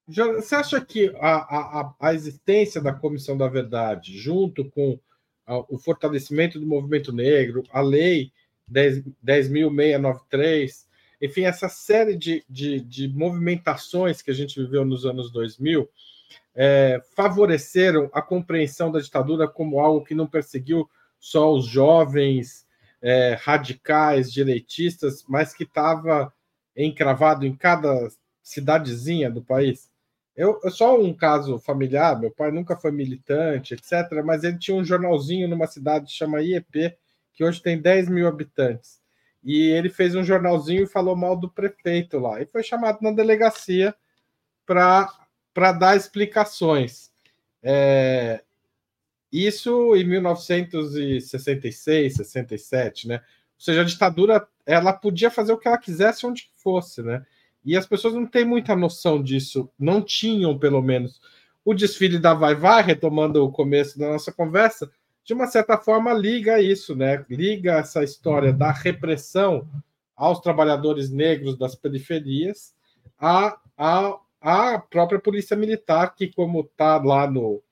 Speaker 1: Você acha que a, a, a existência da Comissão da Verdade, junto com o fortalecimento do movimento negro, a lei 10.693, enfim, essa série de, de, de, movimentações que a gente viveu nos anos 2000, é, favoreceram a compreensão da ditadura como algo que não perseguiu só os jovens é, radicais, direitistas, mas que estava encravado em cada cidadezinha do país. Eu, eu só um caso familiar, meu pai nunca foi militante, etc., mas ele tinha um jornalzinho numa cidade que chama IEP, que hoje tem 10 mil habitantes. E ele fez um jornalzinho e falou mal do prefeito lá. E foi chamado na delegacia para dar explicações. É, isso em 1966, 67, né? Ou seja, a ditadura ela podia fazer o que ela quisesse onde fosse, né? E as pessoas não têm muita noção disso, não tinham, pelo menos. O desfile da Vai Vai, retomando o começo da nossa conversa, de uma certa forma liga isso, né? Liga essa história da repressão aos trabalhadores negros das periferias à, à, à própria polícia militar, que, como está lá no,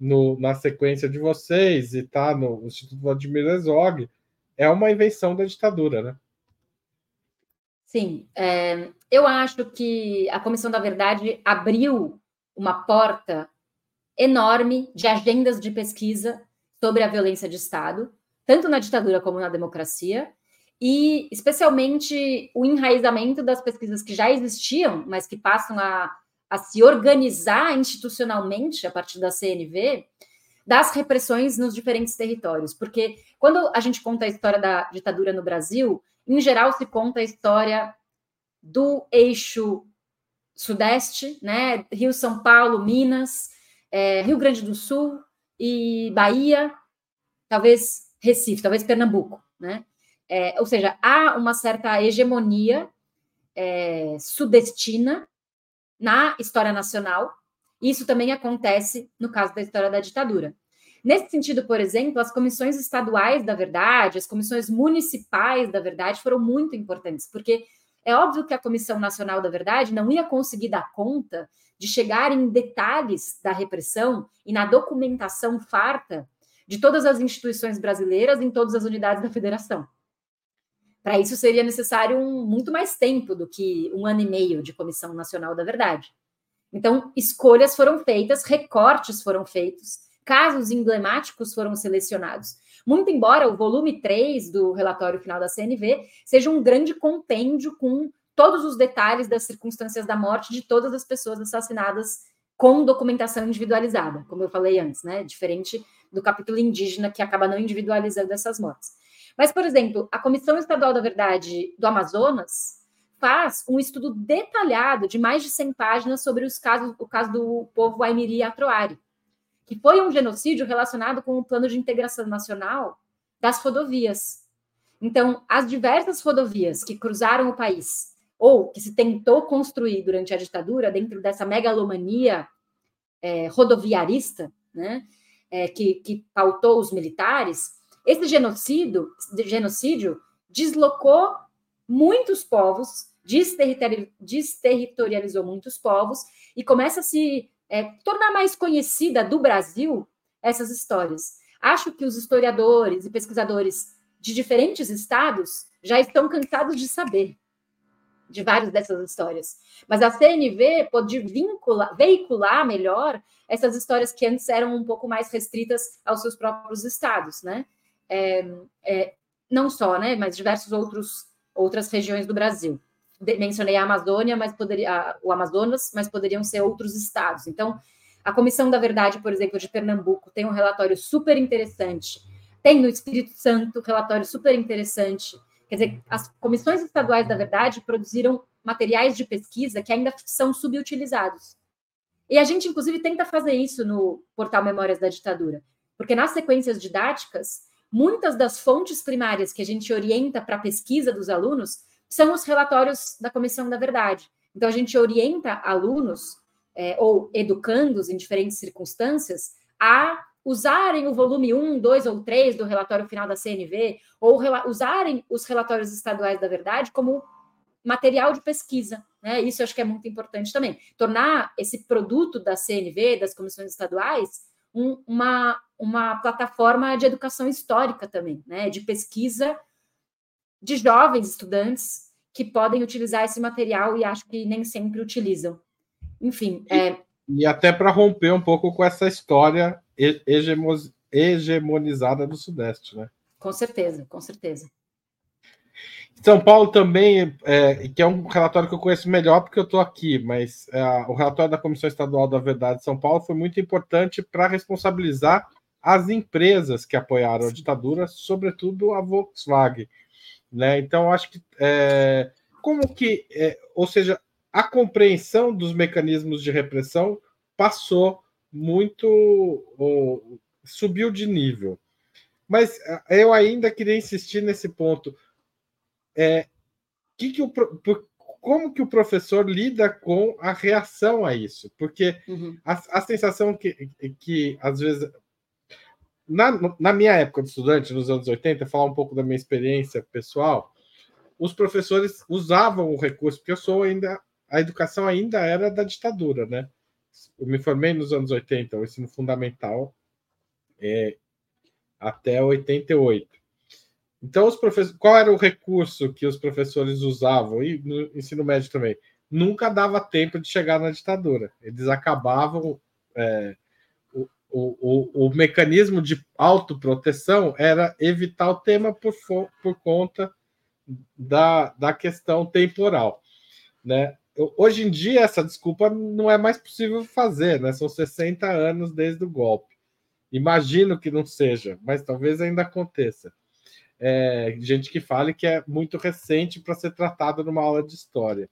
Speaker 1: no, na sequência de vocês e está no Instituto Vladimir Herzog, é uma invenção da ditadura, né?
Speaker 2: Sim, é, eu acho que a Comissão da Verdade abriu uma porta enorme de agendas de pesquisa sobre a violência de Estado, tanto na ditadura como na democracia, e especialmente o enraizamento das pesquisas que já existiam, mas que passam a a se organizar institucionalmente a partir da CNV das repressões nos diferentes territórios. Porque quando a gente conta a história da ditadura no Brasil, em geral se conta a história do eixo sudeste, né? Rio, São Paulo, Minas, é, Rio Grande do Sul e Bahia, talvez Recife, talvez Pernambuco, né? É, ou seja, há uma certa hegemonia é, sudestina na história nacional. Isso também acontece no caso da história da ditadura. Nesse sentido, por exemplo, as comissões estaduais da verdade, as comissões municipais da verdade foram muito importantes, porque é óbvio que a Comissão Nacional da Verdade não ia conseguir dar conta de chegar em detalhes da repressão e na documentação farta de todas as instituições brasileiras em todas as unidades da federação. Para isso seria necessário um, muito mais tempo do que um ano e meio de Comissão Nacional da Verdade. Então, escolhas foram feitas, recortes foram feitos, casos emblemáticos foram selecionados. Muito embora o volume 3 do relatório final da CNV seja um grande compêndio com todos os detalhes das circunstâncias da morte de todas as pessoas assassinadas com documentação individualizada, como eu falei antes, né? Diferente do capítulo indígena que acaba não individualizando essas mortes. Mas, por exemplo, a Comissão Estadual da Verdade do Amazonas faz um estudo detalhado de mais de 100 páginas sobre os casos, o caso do povo Aimiri Atroari, que foi um genocídio relacionado com o plano de integração nacional das rodovias. Então, as diversas rodovias que cruzaram o país ou que se tentou construir durante a ditadura dentro dessa megalomania é, rodoviarista, né, é, que, que pautou os militares, esse genocídio, genocídio deslocou muitos povos, desterritorializou muitos povos e começa a se é, tornar mais conhecida do Brasil essas histórias. Acho que os historiadores e pesquisadores de diferentes estados já estão cansados de saber de várias dessas histórias. Mas a CNV pode vincular, veicular melhor essas histórias que antes eram um pouco mais restritas aos seus próprios estados, né? É, é, não só, né? Mas diversos outros outras regiões do Brasil. Mencionei a Amazônia, mas poderia o Amazonas, mas poderiam ser outros estados. Então, a Comissão da Verdade, por exemplo, de Pernambuco, tem um relatório super interessante. Tem no Espírito Santo relatório super interessante Quer dizer, as comissões estaduais da verdade produziram materiais de pesquisa que ainda são subutilizados. E a gente, inclusive, tenta fazer isso no portal Memórias da Ditadura, porque nas sequências didáticas, muitas das fontes primárias que a gente orienta para a pesquisa dos alunos são os relatórios da Comissão da Verdade. Então, a gente orienta alunos é, ou educandos em diferentes circunstâncias a usarem o volume 1, 2 ou 3 do relatório final da CNV, ou usarem os relatórios estaduais da verdade como material de pesquisa. Né? Isso acho que é muito importante também. Tornar esse produto da CNV, das comissões estaduais, um, uma, uma plataforma de educação histórica também, né? de pesquisa de jovens estudantes que podem utilizar esse material e acho que nem sempre utilizam. Enfim.
Speaker 1: É... E até para romper um pouco com essa história hegemonizada do Sudeste, né?
Speaker 2: Com certeza, com certeza.
Speaker 1: São Paulo também, é, que é um relatório que eu conheço melhor porque eu estou aqui, mas é, o relatório da Comissão Estadual da Verdade de São Paulo foi muito importante para responsabilizar as empresas que apoiaram a ditadura, sobretudo a Volkswagen. Né? Então, acho que é, como que, é, ou seja, a compreensão dos mecanismos de repressão passou muito. Oh, subiu de nível. Mas eh, eu ainda queria insistir nesse ponto. É, que que o, como que o professor lida com a reação a isso? Porque uhum. a, a, sensação que, que às vezes. Na, na minha época de estudante, nos anos 80, falar um pouco da minha experiência pessoal, os professores usavam o recurso, porque eu sou ainda. A educação ainda era da ditadura, né? eu me formei nos anos 80, o ensino fundamental, é, até 88. Então, os professores, qual era o recurso que os professores usavam, e no ensino médio também? Nunca dava tempo de chegar na ditadura. Eles acabavam. É, o, o, o, mecanismo de autoproteção era evitar o tema por, por conta da, da questão temporal. Né? hoje em dia essa desculpa não é mais possível fazer, né? São 60 anos desde o golpe. Imagino que não seja, mas talvez ainda aconteça. É, gente que fale que é muito recente para ser tratado numa aula de história.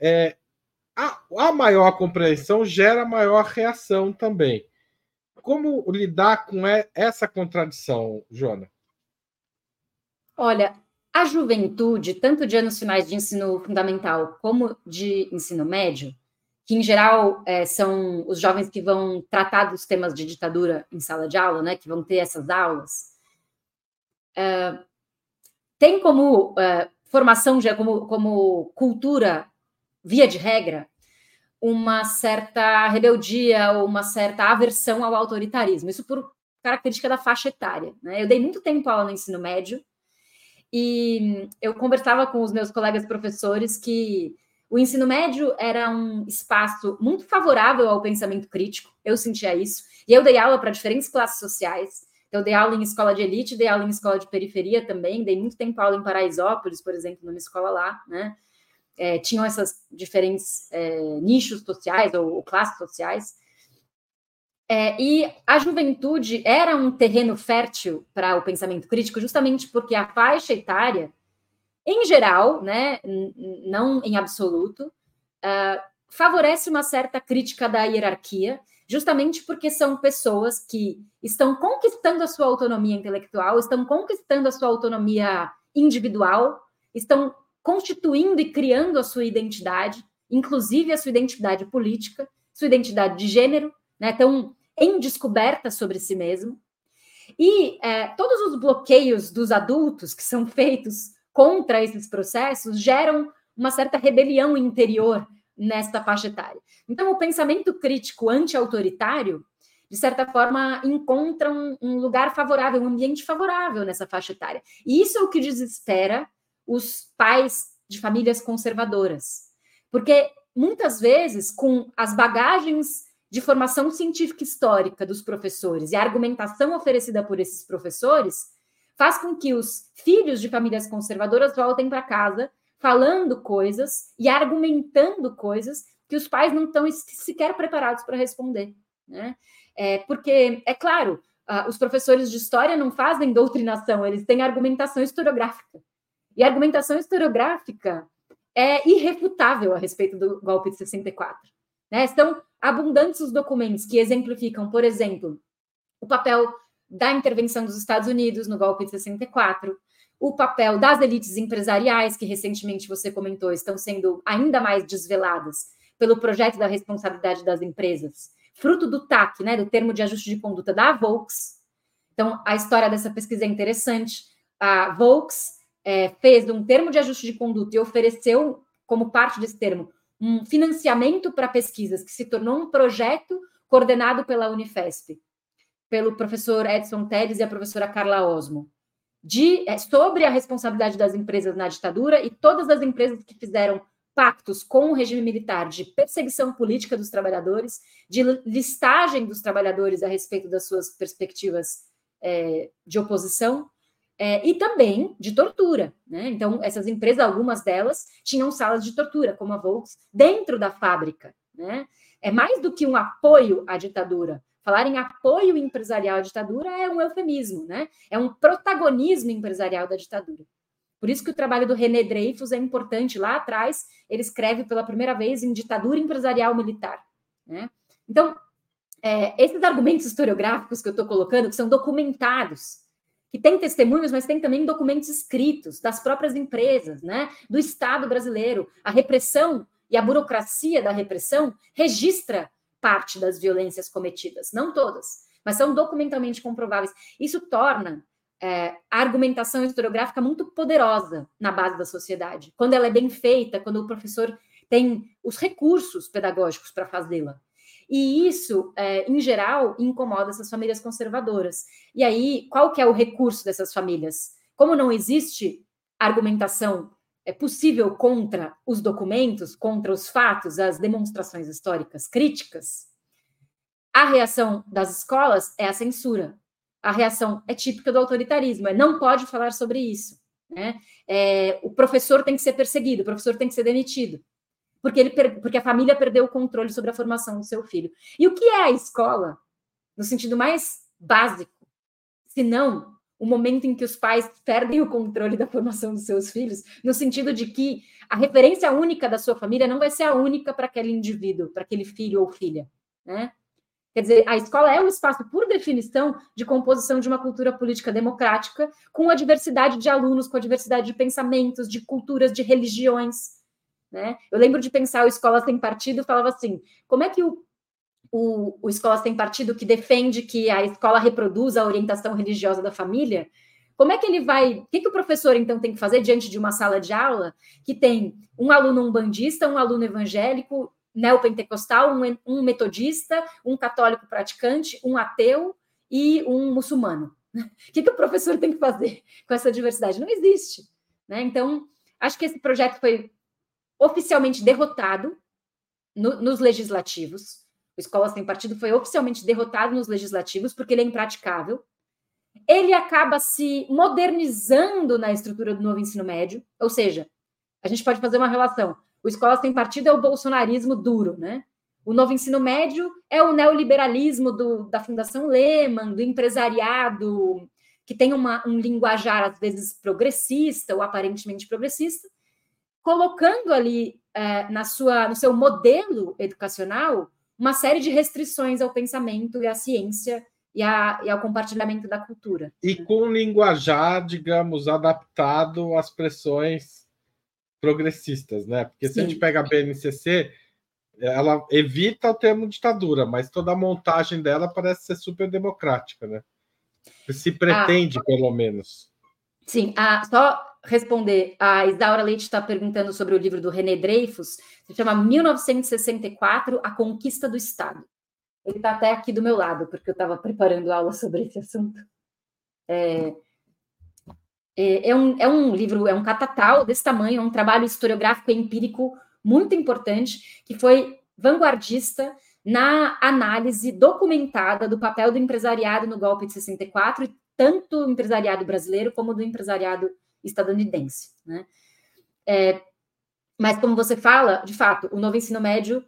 Speaker 1: É, a, a maior compreensão gera maior reação também. Como lidar com essa contradição, Jona?
Speaker 2: Olha, a juventude, tanto de anos finais de ensino fundamental como de ensino médio, que em geral é, são os jovens que vão tratar dos temas de ditadura em sala de aula, né, que vão ter essas aulas, é, tem como é, formação, como, como cultura, via de regra, uma certa rebeldia ou uma certa aversão ao autoritarismo. Isso por característica da faixa etária. Né? Eu dei muito tempo aula no ensino médio e eu conversava com os meus colegas professores que o ensino médio era um espaço muito favorável ao pensamento crítico, eu sentia isso, e eu dei aula para diferentes classes sociais. Eu dei aula em escola de elite, dei aula em escola de periferia também, dei muito tempo aula em Paraisópolis, por exemplo, numa escola lá, né? É, tinham essas diferentes é, nichos sociais ou, ou classes sociais. É, e a juventude era um terreno fértil para o pensamento crítico, justamente porque a faixa etária, em geral, né, não em absoluto, uh, favorece uma certa crítica da hierarquia, justamente porque são pessoas que estão conquistando a sua autonomia intelectual, estão conquistando a sua autonomia individual, estão constituindo e criando a sua identidade, inclusive a sua identidade política, sua identidade de gênero, né? Estão em descoberta sobre si mesmo. E é, todos os bloqueios dos adultos que são feitos contra esses processos geram uma certa rebelião interior nesta faixa etária. Então, o pensamento crítico anti-autoritário, de certa forma, encontra um, um, lugar favorável, um ambiente favorável nessa faixa etária. E isso é o que desespera os pais de famílias conservadoras. Porque muitas vezes, com as bagagens de formação científica histórica dos professores e a argumentação oferecida por esses professores faz com que os filhos de famílias conservadoras voltem para casa falando coisas e argumentando coisas que os pais não estão sequer preparados para responder. Né? É, porque, é claro, uh, os professores de história não fazem doutrinação, eles têm argumentação historiográfica. E a argumentação historiográfica é irrefutável a respeito do golpe de 64. Né? Estão abundantes os documentos que exemplificam, por exemplo, o papel da intervenção dos Estados Unidos no golpe de 64, o papel das elites empresariais, que recentemente você comentou, estão sendo ainda mais desveladas pelo projeto da responsabilidade das empresas, fruto do TAC, né, do termo de ajuste de conduta da Volks. Então, a história dessa pesquisa é interessante. A Volks é, fez um termo de ajuste de conduta e ofereceu, como parte desse termo, um financiamento para pesquisas que se tornou um projeto coordenado pela Unifesp, pelo professor Edson Teles e a professora Carla Osmo, de, é, sobre a responsabilidade das empresas na ditadura e todas as empresas que fizeram pactos com o regime militar de perseguição política dos trabalhadores, de listagem dos trabalhadores a respeito das suas perspectivas é, de oposição, é, e também de tortura. Né? Então, essas empresas, algumas delas, tinham salas de tortura, como a Volks, dentro da fábrica. Né? É mais do que um apoio à ditadura. Falar em apoio empresarial à ditadura é um eufemismo, né? é um protagonismo empresarial da ditadura. Por isso que o trabalho do René Dreyfus é importante. Lá atrás, ele escreve pela primeira vez em ditadura empresarial militar. Né? Então, é, esses argumentos historiográficos que eu estou colocando, que são documentados, que tem testemunhos, mas tem também documentos escritos das próprias empresas, né? Do Estado brasileiro. A repressão e a burocracia da repressão registra parte das violências cometidas, não todas, mas são documentalmente comprováveis. Isso torna é, a argumentação historiográfica muito poderosa na base da sociedade, quando ela é bem feita, quando o professor tem os recursos pedagógicos para fazê-la. E isso, é, em geral, incomoda essas famílias conservadoras. E aí, qual que é o recurso dessas famílias? Como não existe argumentação é possível contra os documentos, contra os fatos, as demonstrações históricas críticas, a reação das escolas é a censura. A reação é típica do autoritarismo, é não pode falar sobre isso. Né? É, o professor tem que ser perseguido, o professor tem que ser demitido porque, ele, porque a família perdeu o controle sobre a formação do seu filho. E o que é a escola, no sentido mais básico, se não o momento em que os pais perdem o controle da formação dos seus filhos, no sentido de que a referência única da sua família não vai ser a única para aquele indivíduo, para aquele filho ou filha, né? Quer dizer, a escola é um espaço, por definição, de composição de uma cultura política democrática, com a diversidade de alunos, com a diversidade de pensamentos, de culturas, de religiões, Né? Eu lembro de pensar o Escola Sem Partido, falava assim, como é que o, o, o Escola Sem Partido, que defende que a escola reproduza a orientação religiosa da família, como é que ele vai. O que, que o professor, então, tem que fazer diante de uma sala de aula que tem um aluno umbandista, um aluno evangélico, neopentecostal, um, um metodista, um católico praticante, um ateu e um muçulmano? O que, que o professor tem que fazer com essa diversidade? Não existe. Né? Então, acho que esse projeto foi oficialmente derrotado no, nos legislativos. O Escola Sem Partido foi oficialmente derrotado nos legislativos porque ele é impraticável ele acaba se modernizando na estrutura do novo ensino médio, ou seja, a gente pode fazer uma relação. O Escola Sem Partido é o bolsonarismo duro, né? O novo ensino médio é o neoliberalismo do, da Fundação Lehman, do empresariado, que tem uma, um linguajar, às vezes, progressista ou aparentemente progressista, colocando ali é, na sua, no seu modelo educacional uma série de restrições ao pensamento e à ciência e, a, e ao compartilhamento da cultura.
Speaker 1: E com um linguajar, digamos, adaptado às pressões progressistas, né? Porque se Sim. a gente pega a BNCC, ela evita o termo ditadura, mas toda a montagem dela parece ser super democrática, né? Se pretende, ah, pelo menos.
Speaker 2: Sim, ah, só responder, a Isaura Leite está perguntando sobre o livro do René Dreyfus, se chama 1964, A Conquista do Estado. Ele está até aqui do meu lado, porque eu estava preparando aula sobre esse assunto. É, é, é, um, é um livro, é um catatal desse tamanho, é um trabalho historiográfico e empírico muito importante, que foi vanguardista na análise documentada do papel do empresariado no golpe de 64, tanto do empresariado brasileiro como do empresariado estadunidense. Né? É, mas, como você fala, de fato, o novo ensino médio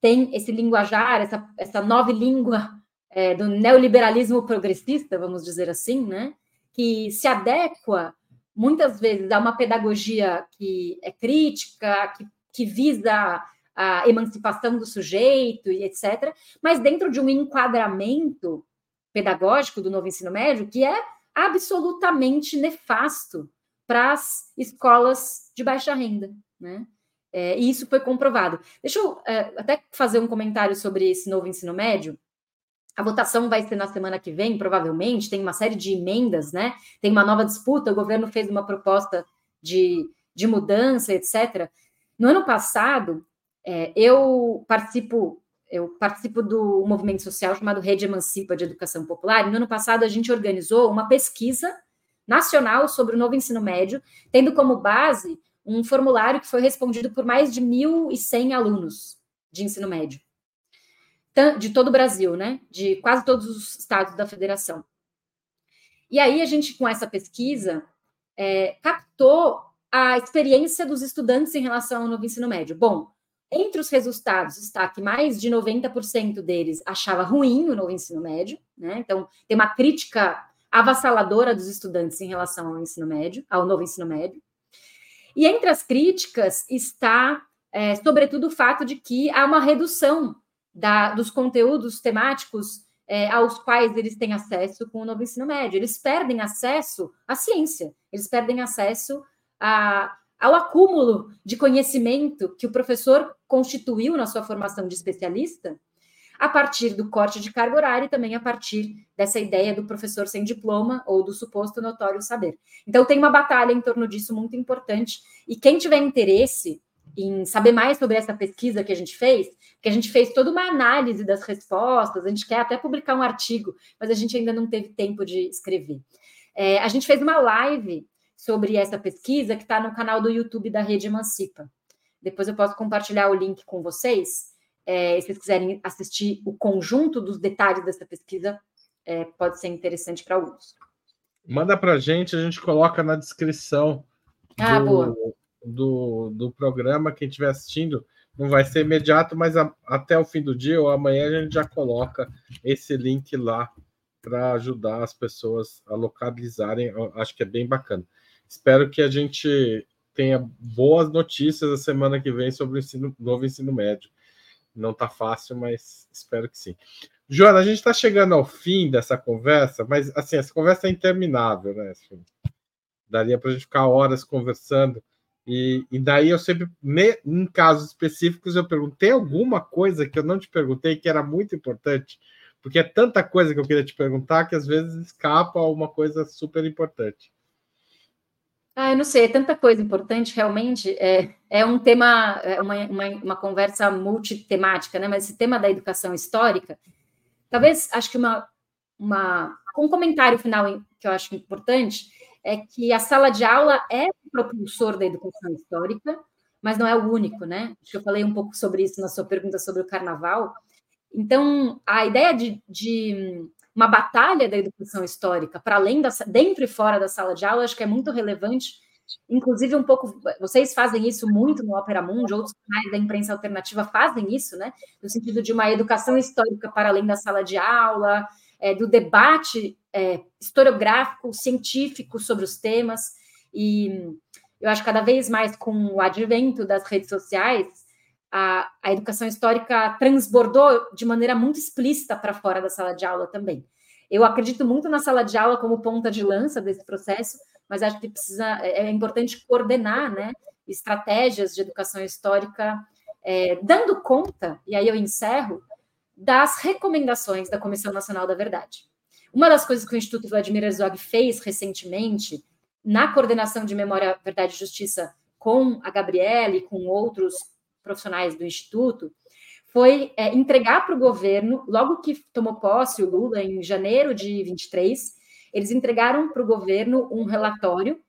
Speaker 2: tem esse linguajar, essa, essa nova língua é, do neoliberalismo progressista, vamos dizer assim, né? que se adequa muitas vezes a uma pedagogia que é crítica, que, que visa a emancipação do sujeito e etc., mas dentro de um enquadramento pedagógico do novo ensino médio que é absolutamente nefasto para as escolas de baixa renda, né? É, e isso foi comprovado. Deixa eu é, até fazer um comentário sobre esse novo ensino médio. A votação vai ser na semana que vem, provavelmente. Tem uma série de emendas, né? Tem uma nova disputa. O governo fez uma proposta de, de mudança, etc. No ano passado, é, eu participo eu participo do movimento social chamado Rede Emancipa de Educação Popular. E no ano passado, a gente organizou uma pesquisa nacional sobre o novo ensino médio, tendo como base um formulário que foi respondido por mais de 1.100 alunos de ensino médio, de todo o Brasil, né? De quase todos os estados da federação. E aí a gente, com essa pesquisa, é, captou a experiência dos estudantes em relação ao novo ensino médio. Bom, entre os resultados está que mais de 90% deles achava ruim o novo ensino médio, né? Então, tem uma crítica avassaladora dos estudantes em relação ao ensino médio, ao novo ensino médio. E entre as críticas está, é, sobretudo, o fato de que há uma redução da, dos conteúdos temáticos é, aos quais eles têm acesso com o novo ensino médio. Eles perdem acesso à ciência, eles perdem acesso a, ao acúmulo de conhecimento que o professor constituiu na sua formação de especialista a partir do corte de carga horária e também a partir dessa ideia do professor sem diploma ou do suposto notório saber. Então, tem uma batalha em torno disso muito importante. E quem tiver interesse em saber mais sobre essa pesquisa que a gente fez, que a gente fez toda uma análise das respostas, a gente quer até publicar um artigo, mas a gente ainda não teve tempo de escrever. É, a gente fez uma live sobre essa pesquisa que está no canal do YouTube da Rede Emancipa. Depois eu posso compartilhar o link com vocês. É, se vocês quiserem assistir o conjunto dos detalhes dessa pesquisa, é, pode ser interessante para alguns.
Speaker 1: Manda para a gente, a gente coloca na descrição ah, do, do, do, programa. Quem estiver assistindo, não vai ser imediato, mas a, até o fim do dia ou amanhã a gente já coloca esse link lá para ajudar as pessoas a localizarem. Acho que é bem bacana. Espero que a gente tenha boas notícias a semana que vem sobre o ensino, novo ensino médio. Não está fácil, mas espero que sim. Joana, a gente está chegando ao fim dessa conversa, mas assim, essa conversa é interminável, né? Assim, daria para a gente ficar horas conversando. E, e daí eu sempre, em casos específicos, eu pergunto: tem alguma coisa que eu não te perguntei que era muito importante? Porque é tanta coisa que eu queria te perguntar que às vezes escapa uma coisa super importante.
Speaker 2: Ah, eu não sei, é tanta coisa importante, realmente. É, é um tema, é uma, uma, uma conversa multitemática, né? Mas esse tema da educação histórica, talvez, acho que uma, uma, um comentário final que eu acho importante é que a sala de aula é o propulsor da educação histórica, mas não é o único, né? Acho que eu falei um pouco sobre isso na sua pergunta sobre o carnaval. Então, a ideia de, de uma batalha da educação histórica para além da dentro e fora da sala de aula, acho que é muito relevante. Inclusive, um pouco, vocês fazem isso muito no Opera Mundi, outros canais da imprensa alternativa fazem isso, né? No sentido de uma educação histórica para além da sala de aula, é, do debate é, historiográfico, científico sobre os temas. E eu acho que cada vez mais com o advento das redes sociais, a, a educação histórica transbordou de maneira muito explícita para fora da sala de aula também. Eu acredito muito na sala de aula como ponta de lança desse processo, mas acho que precisa é, é importante coordenar, né, estratégias de educação histórica, é, dando conta, e aí eu encerro, das recomendações da Comissão Nacional da Verdade. Uma das coisas que o Instituto Vladimir Herzog fez recentemente, na coordenação de Memória, Verdade e Justiça com a Gabriele e com outros profissionais do Instituto, foi é, entregar para o governo, logo que tomou posse o Lula, em janeiro de 23, eles entregaram para o governo um relatório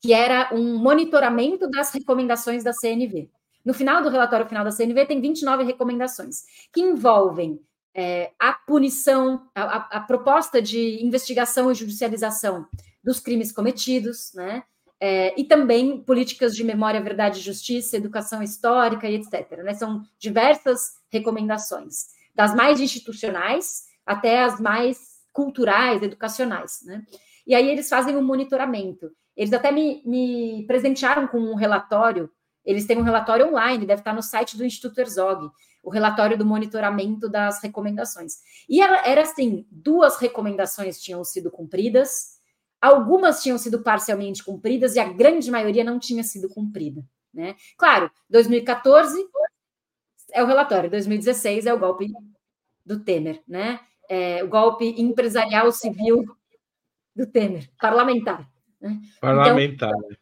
Speaker 2: que era um monitoramento das recomendações da CNV. No final do relatório final da CNV, tem 29 recomendações, que envolvem é, a punição, a, a, proposta de investigação e judicialização dos crimes cometidos, né? É, e também políticas de memória, verdade justiça, educação histórica e etc. Né? São diversas recomendações, das mais institucionais até as mais culturais, educacionais. Né? E aí eles fazem um monitoramento. Eles até me, me presentearam com um relatório, eles têm um relatório online, deve estar no site do Instituto Herzog, o relatório do monitoramento das recomendações. E era, era assim: duas recomendações tinham sido cumpridas, Algumas tinham sido parcialmente cumpridas e a grande maioria não tinha sido cumprida. Né? Claro, 2014 é o relatório, 2016 é o golpe do Temer, né? É, o golpe empresarial civil do Temer, parlamentar. Né?
Speaker 1: Parlamentar.
Speaker 2: Então,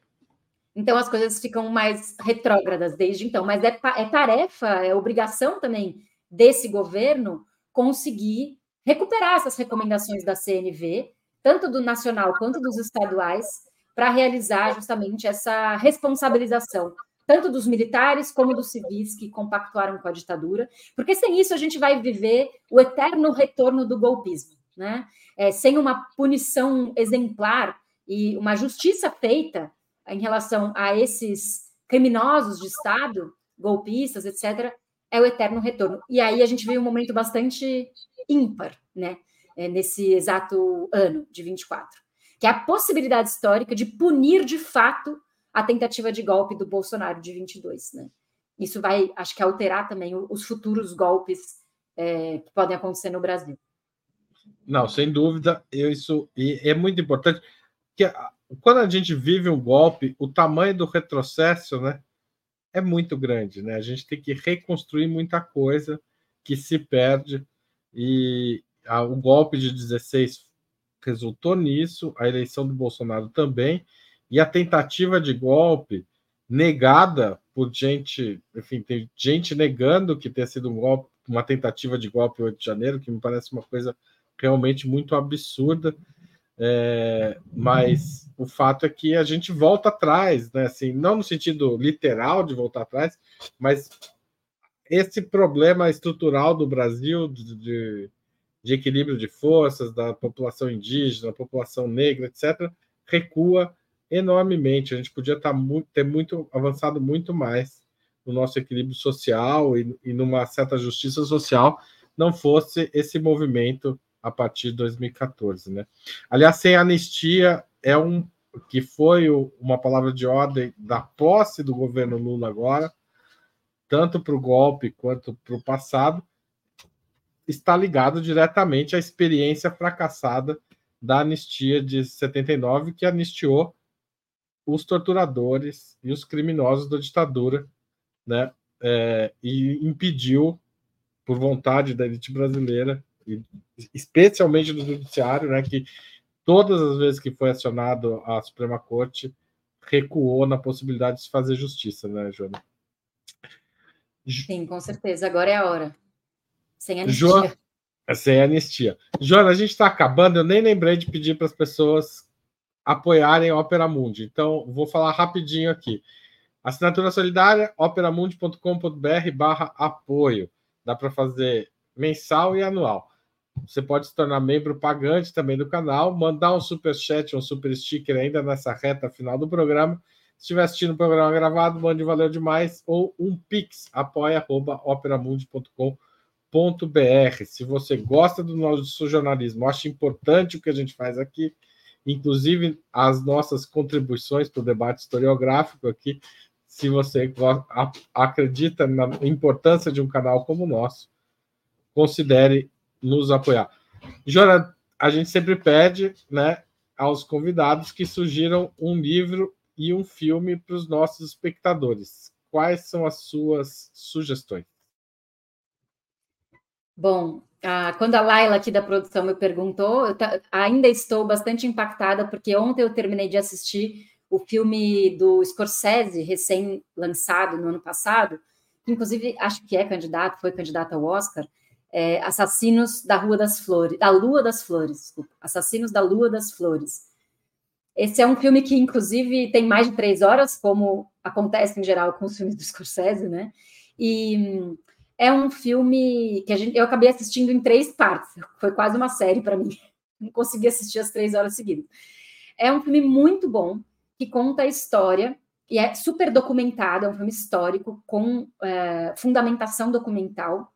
Speaker 2: então, as coisas ficam mais retrógradas desde então, mas é, é tarefa, é obrigação também desse governo conseguir recuperar essas recomendações da CNV tanto do nacional quanto dos estaduais, para realizar justamente essa responsabilização, tanto dos militares como dos civis que compactuaram com a ditadura, porque sem isso a gente vai viver o eterno retorno do golpismo, né? É, sem uma punição exemplar e uma justiça feita em relação a esses criminosos de Estado, golpistas, etc., é o eterno retorno. E aí a gente vive um momento bastante ímpar, né? É, nesse exato ano de 24, que é a possibilidade histórica de punir de fato a tentativa de golpe do Bolsonaro de 22, né? Isso vai, acho que, alterar também os futuros golpes é, que podem acontecer no Brasil.
Speaker 1: Não, sem dúvida, eu, isso e é muito importante que quando a gente vive um golpe, o tamanho do retrocesso, né, é muito grande, né? A gente tem que reconstruir muita coisa que se perde e, o golpe de 16 resultou nisso, a eleição do Bolsonaro também, e a tentativa de golpe negada por gente, enfim, tem gente negando que tenha sido um golpe, uma tentativa de golpe 8 de janeiro, que me parece uma coisa realmente muito absurda. É, mas o fato é que a gente volta atrás, né? Assim, não no sentido literal de voltar atrás, mas esse problema estrutural do Brasil de, de de equilíbrio de forças da população indígena, da população negra, etc., recua enormemente. A gente podia estar tá muito, ter muito avançado muito mais no nosso equilíbrio social e, e numa certa justiça social, não fosse esse movimento a partir de 2014, né? Aliás, sem anistia é um que foi uma palavra de ordem da posse do governo Lula agora, tanto para o golpe quanto para o passado, está ligado diretamente à experiência fracassada da anistia de 79, que anistiou os torturadores e os criminosos da ditadura, né? É, e impediu, por vontade da elite brasileira, e especialmente do judiciário, né, que todas as vezes que foi acionado a Suprema Corte recuou na possibilidade de se fazer justiça, né, Joana?
Speaker 2: Sim, com certeza. Agora é a hora. Sem anistia. Jo...
Speaker 1: Sem anistia. Joana, a gente está acabando. Eu nem lembrei de pedir para as pessoas apoiarem a Opera Mundi. Então, vou falar rapidinho aqui. Assinatura solidária, operamundi.com.br barra apoio. Dá para fazer mensal e anual. Você pode se tornar membro pagante também do canal, mandar um super chat, um super sticker ainda nessa reta final do programa. Se estiver assistindo o programa gravado, mande valeu demais ou um pix apoia@operamundi.com.br. Se você gosta do nosso jornalismo, acha importante o que a gente faz aqui, inclusive as nossas contribuições para o debate historiográfico aqui, se você acredita na importância de um canal como o nosso, considere nos apoiar. Jora, a gente sempre pede né, aos convidados que sugiram um livro e um filme para os nossos espectadores. Quais são as suas sugestões?
Speaker 2: Bom, quando a Laila aqui da produção me perguntou, eu ainda estou bastante impactada, porque ontem eu terminei de assistir o filme do Scorsese, recém-lançado no ano passado, inclusive acho que é candidato, foi candidato ao Oscar, é, Assassinos da Rua das Flores, da Lua das Flores, desculpa, Assassinos da Lua das Flores. Esse é um filme que, inclusive, tem mais de três horas, como acontece em geral com os filmes do Scorsese, né? E é um filme que gente, eu acabei assistindo em três partes, foi quase uma série para mim, não consegui assistir as três horas seguidas. É um filme muito bom, que conta a história, e é super documentado, é um filme histórico, com é, fundamentação documental,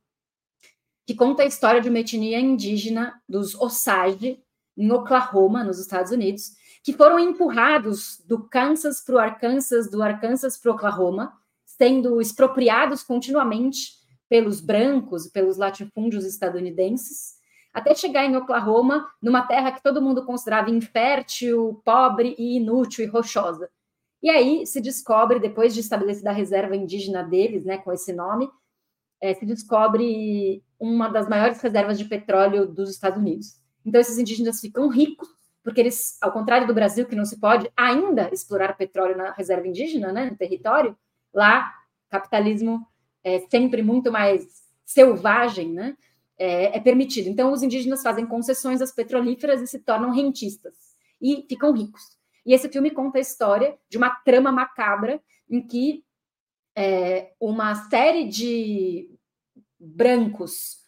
Speaker 2: que conta a história de uma etnia indígena dos Osage, em Oklahoma, nos Estados Unidos, que foram empurrados do Kansas para o Arkansas, do Arkansas para o Oklahoma, sendo expropriados continuamente pelos brancos, pelos latifúndios estadunidenses, até chegar em Oklahoma, numa terra que todo mundo considerava infértil, pobre e inútil e rochosa. E aí se descobre, depois de estabelecida a reserva indígena deles, né, com esse nome, é, se descobre uma das maiores reservas de petróleo dos Estados Unidos. Então, esses indígenas ficam ricos, porque eles, ao contrário do Brasil, que não se pode ainda explorar petróleo na reserva indígena, né, no território, lá, capitalismo é sempre muito mais selvagem, né, é, é permitido. Então, os indígenas fazem concessões às petrolíferas e se tornam rentistas, e ficam ricos. E esse filme conta a história de uma trama macabra em que é, uma série de brancos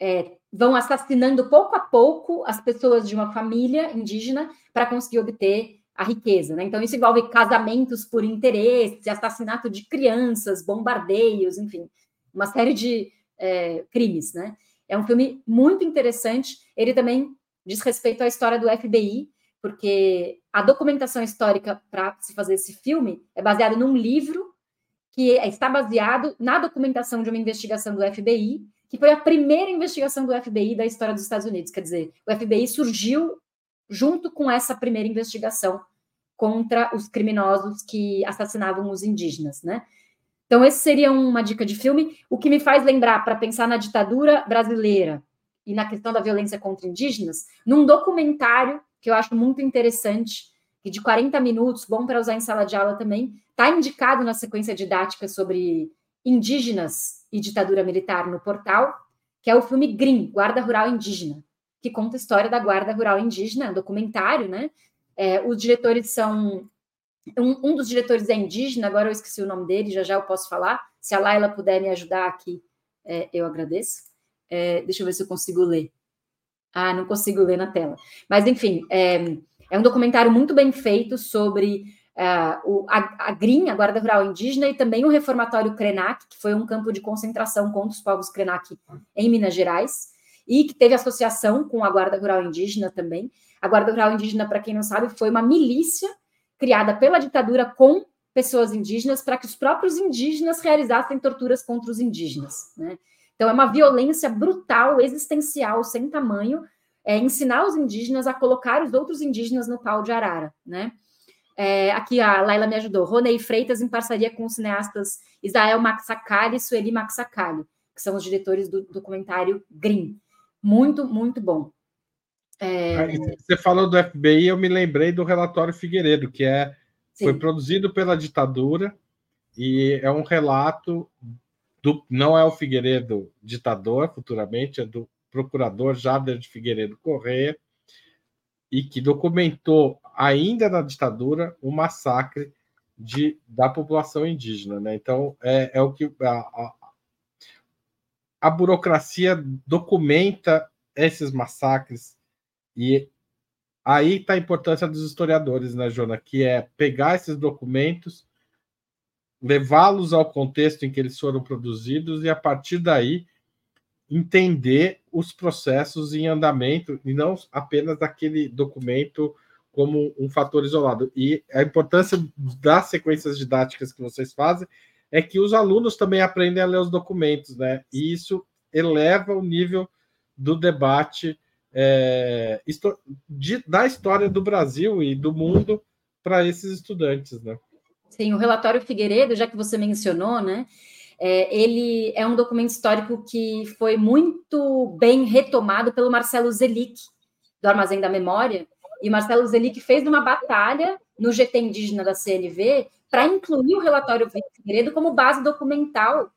Speaker 2: é, vão assassinando pouco a pouco as pessoas de uma família indígena para conseguir obter a riqueza. Né? Então, isso envolve casamentos por interesse, assassinato de crianças, bombardeios, enfim, uma série de é, crimes. Né? É um filme muito interessante. Ele também diz respeito à história do FBI, porque a documentação histórica para se fazer esse filme é baseada num livro que está baseado na documentação de uma investigação do FBI, que foi a primeira investigação do FBI da história dos Estados Unidos. Quer dizer, o FBI surgiu junto com essa primeira investigação contra os criminosos que assassinavam os indígenas, né? Então, esse seria uma dica de filme. O que me faz lembrar, para pensar na ditadura brasileira e na questão da violência contra indígenas, num documentário que eu acho muito interessante, e de 40 minutos, bom para usar em sala de aula também, está indicado na sequência didática sobre indígenas e ditadura militar no portal, que é o filme Green, Guarda Rural Indígena, que conta a história da Guarda Rural Indígena, um documentário, né? É, os diretores são. Um, um, dos diretores é indígena, agora eu esqueci o nome dele, já já eu posso falar. Se a Laila puder me ajudar aqui, é, eu agradeço. É, deixa eu ver se eu consigo ler. Ah, não consigo ler na tela. Mas, enfim, é, é um documentário muito bem feito sobre uh, o, a, a a Guarda Rural Indígena, e também o reformatório Krenak, que foi um campo de concentração contra os povos Krenak em Minas Gerais, e que teve associação com a Guarda Rural Indígena também. A Guarda Rural Indígena, para quem não sabe, foi uma milícia criada pela ditadura com pessoas indígenas para que os próprios indígenas realizassem torturas contra os indígenas. Né? Então, é uma violência brutal, existencial, sem tamanho, é, ensinar os indígenas a colocar os outros indígenas no pau de arara, né? É, aqui a Laila me ajudou. Ronei Freitas em parceria com os cineastas Israel Maxacali e Sueli Maxacali, que são os diretores do documentário Green. Muito, muito bom.
Speaker 1: É... Você falou do FBI, eu me lembrei do relatório Figueiredo, que é foi produzido pela ditadura e é um relato do não é o Figueiredo ditador futuramente, é do procurador Jader de Figueiredo Correia, e que documentou, ainda na ditadura, o massacre de, da população indígena. Né? Então, é, é o que a, a, a burocracia documenta esses massacres e aí está a importância dos historiadores, né, Jona? Que é pegar esses documentos, levá-los ao contexto em que eles foram produzidos e, a partir daí, entender os processos em andamento e não apenas aquele documento como um fator isolado. E a importância das sequências didáticas que vocês fazem é que os alunos também aprendem a ler os documentos, né? E isso eleva o nível do debate é, de, da história do Brasil e do mundo para esses estudantes, né?
Speaker 2: Sim, o relatório Figueiredo, já que você mencionou, né? É, ele é um documento histórico que foi muito bem retomado pelo Marcelo Zelic, do Armazém da Memória, e Marcelo Zelic fez uma batalha no GT indígena da CNV para incluir o relatório Figueiredo como base documental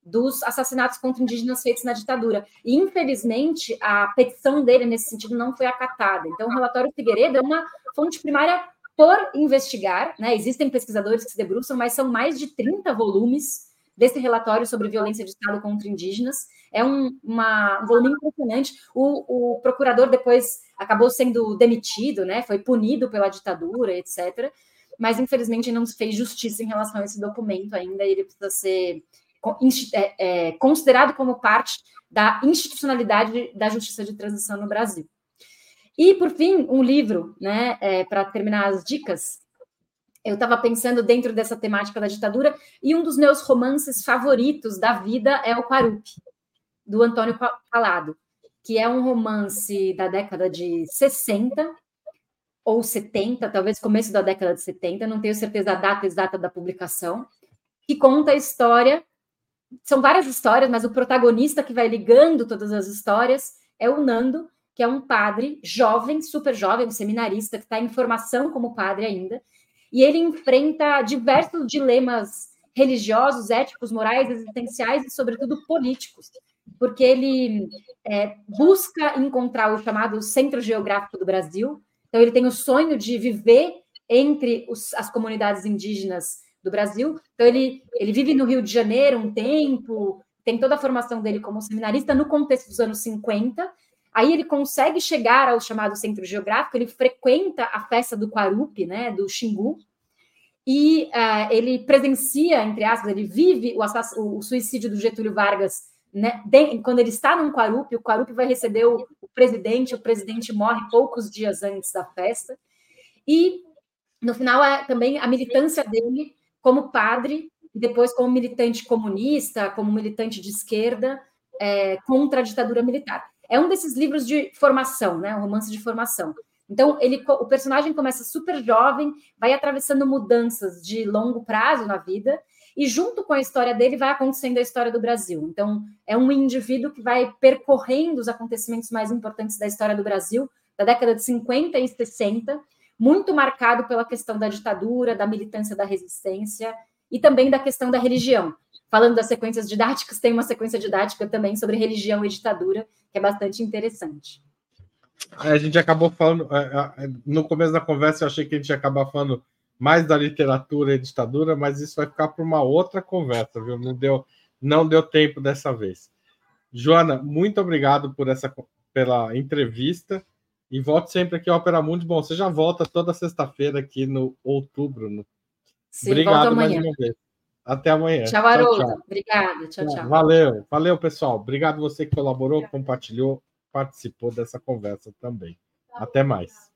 Speaker 2: dos assassinatos contra indígenas feitos na ditadura. E, infelizmente, a petição dele nesse sentido não foi acatada. Então, o relatório Figueiredo é uma fonte primária por investigar, né? Existem pesquisadores que se debruçam, mas são mais de 30 volumes desse relatório sobre violência de Estado contra indígenas. É um, uma, um volume impressionante. O, o, procurador depois acabou sendo demitido, né? Foi punido pela ditadura, etc. Mas infelizmente não se fez justiça em relação a esse documento ainda. Ele precisa ser é, é, considerado como parte da institucionalidade da justiça de transição no Brasil. E, por fim, um livro, né, é, para terminar as dicas, eu estava pensando dentro dessa temática da ditadura, e um dos meus romances favoritos da vida é o Quarupi, do Antônio Calado, que é um romance da década de 60 ou 70, talvez começo da década de 70, não tenho certeza da data exata da publicação, que conta a história. São várias histórias, mas o protagonista que vai ligando todas as histórias é o Nando, que é um padre jovem, super jovem, um seminarista que está em formação como padre ainda, e ele enfrenta diversos dilemas religiosos, éticos, morais, existenciais e, sobretudo, políticos, porque ele é, busca encontrar o chamado centro geográfico do Brasil. Então, ele tem o sonho de viver entre os, as comunidades indígenas do Brasil. Então, ele, ele vive no Rio de Janeiro um tempo, tem toda a formação dele como seminarista no contexto dos anos 50. Aí ele consegue chegar ao chamado centro geográfico, ele frequenta a festa do Quarupi, né, do Xingu, e uh, ele presencia, entre aspas, ele vive o, o suicídio do Getúlio Vargas né, de, quando ele está num Quarupi, o Quarupi vai receber o, o, presidente, o presidente morre poucos dias antes da festa, e no final é também a militância dele como padre, e depois como militante comunista, como militante de esquerda, é, contra a ditadura militar. É um desses livros de formação, né, um romance de formação. Então, ele, o personagem começa super jovem, vai atravessando mudanças de longo prazo na vida, e junto com a história dele vai acontecendo a história do Brasil. Então, é um indivíduo que vai percorrendo os acontecimentos mais importantes da história do Brasil, da década de 50 e 60, muito marcado pela questão da ditadura, da militância da resistência e também da questão da religião. Falando das sequências didáticas, tem uma sequência didática também sobre religião e ditadura, que é bastante interessante.
Speaker 1: A gente acabou falando, é, é, no começo da conversa, eu achei que a gente ia acabar falando mais da literatura e ditadura, mas isso vai ficar para uma outra conversa, viu? Não deu, não deu tempo dessa vez. Joana, muito obrigado por essa pela entrevista e volte sempre aqui ao Opera Mundi. Bom, você já volta toda sexta-feira aqui no outubro. No...
Speaker 2: Sim, obrigado mais uma
Speaker 1: vez. Até amanhã.
Speaker 2: Tchau, Haroldo. Obrigada. Tchau, tchau.
Speaker 1: Valeu, valeu, pessoal. Obrigado você que colaborou, compartilhou participou dessa conversa também. Até mais.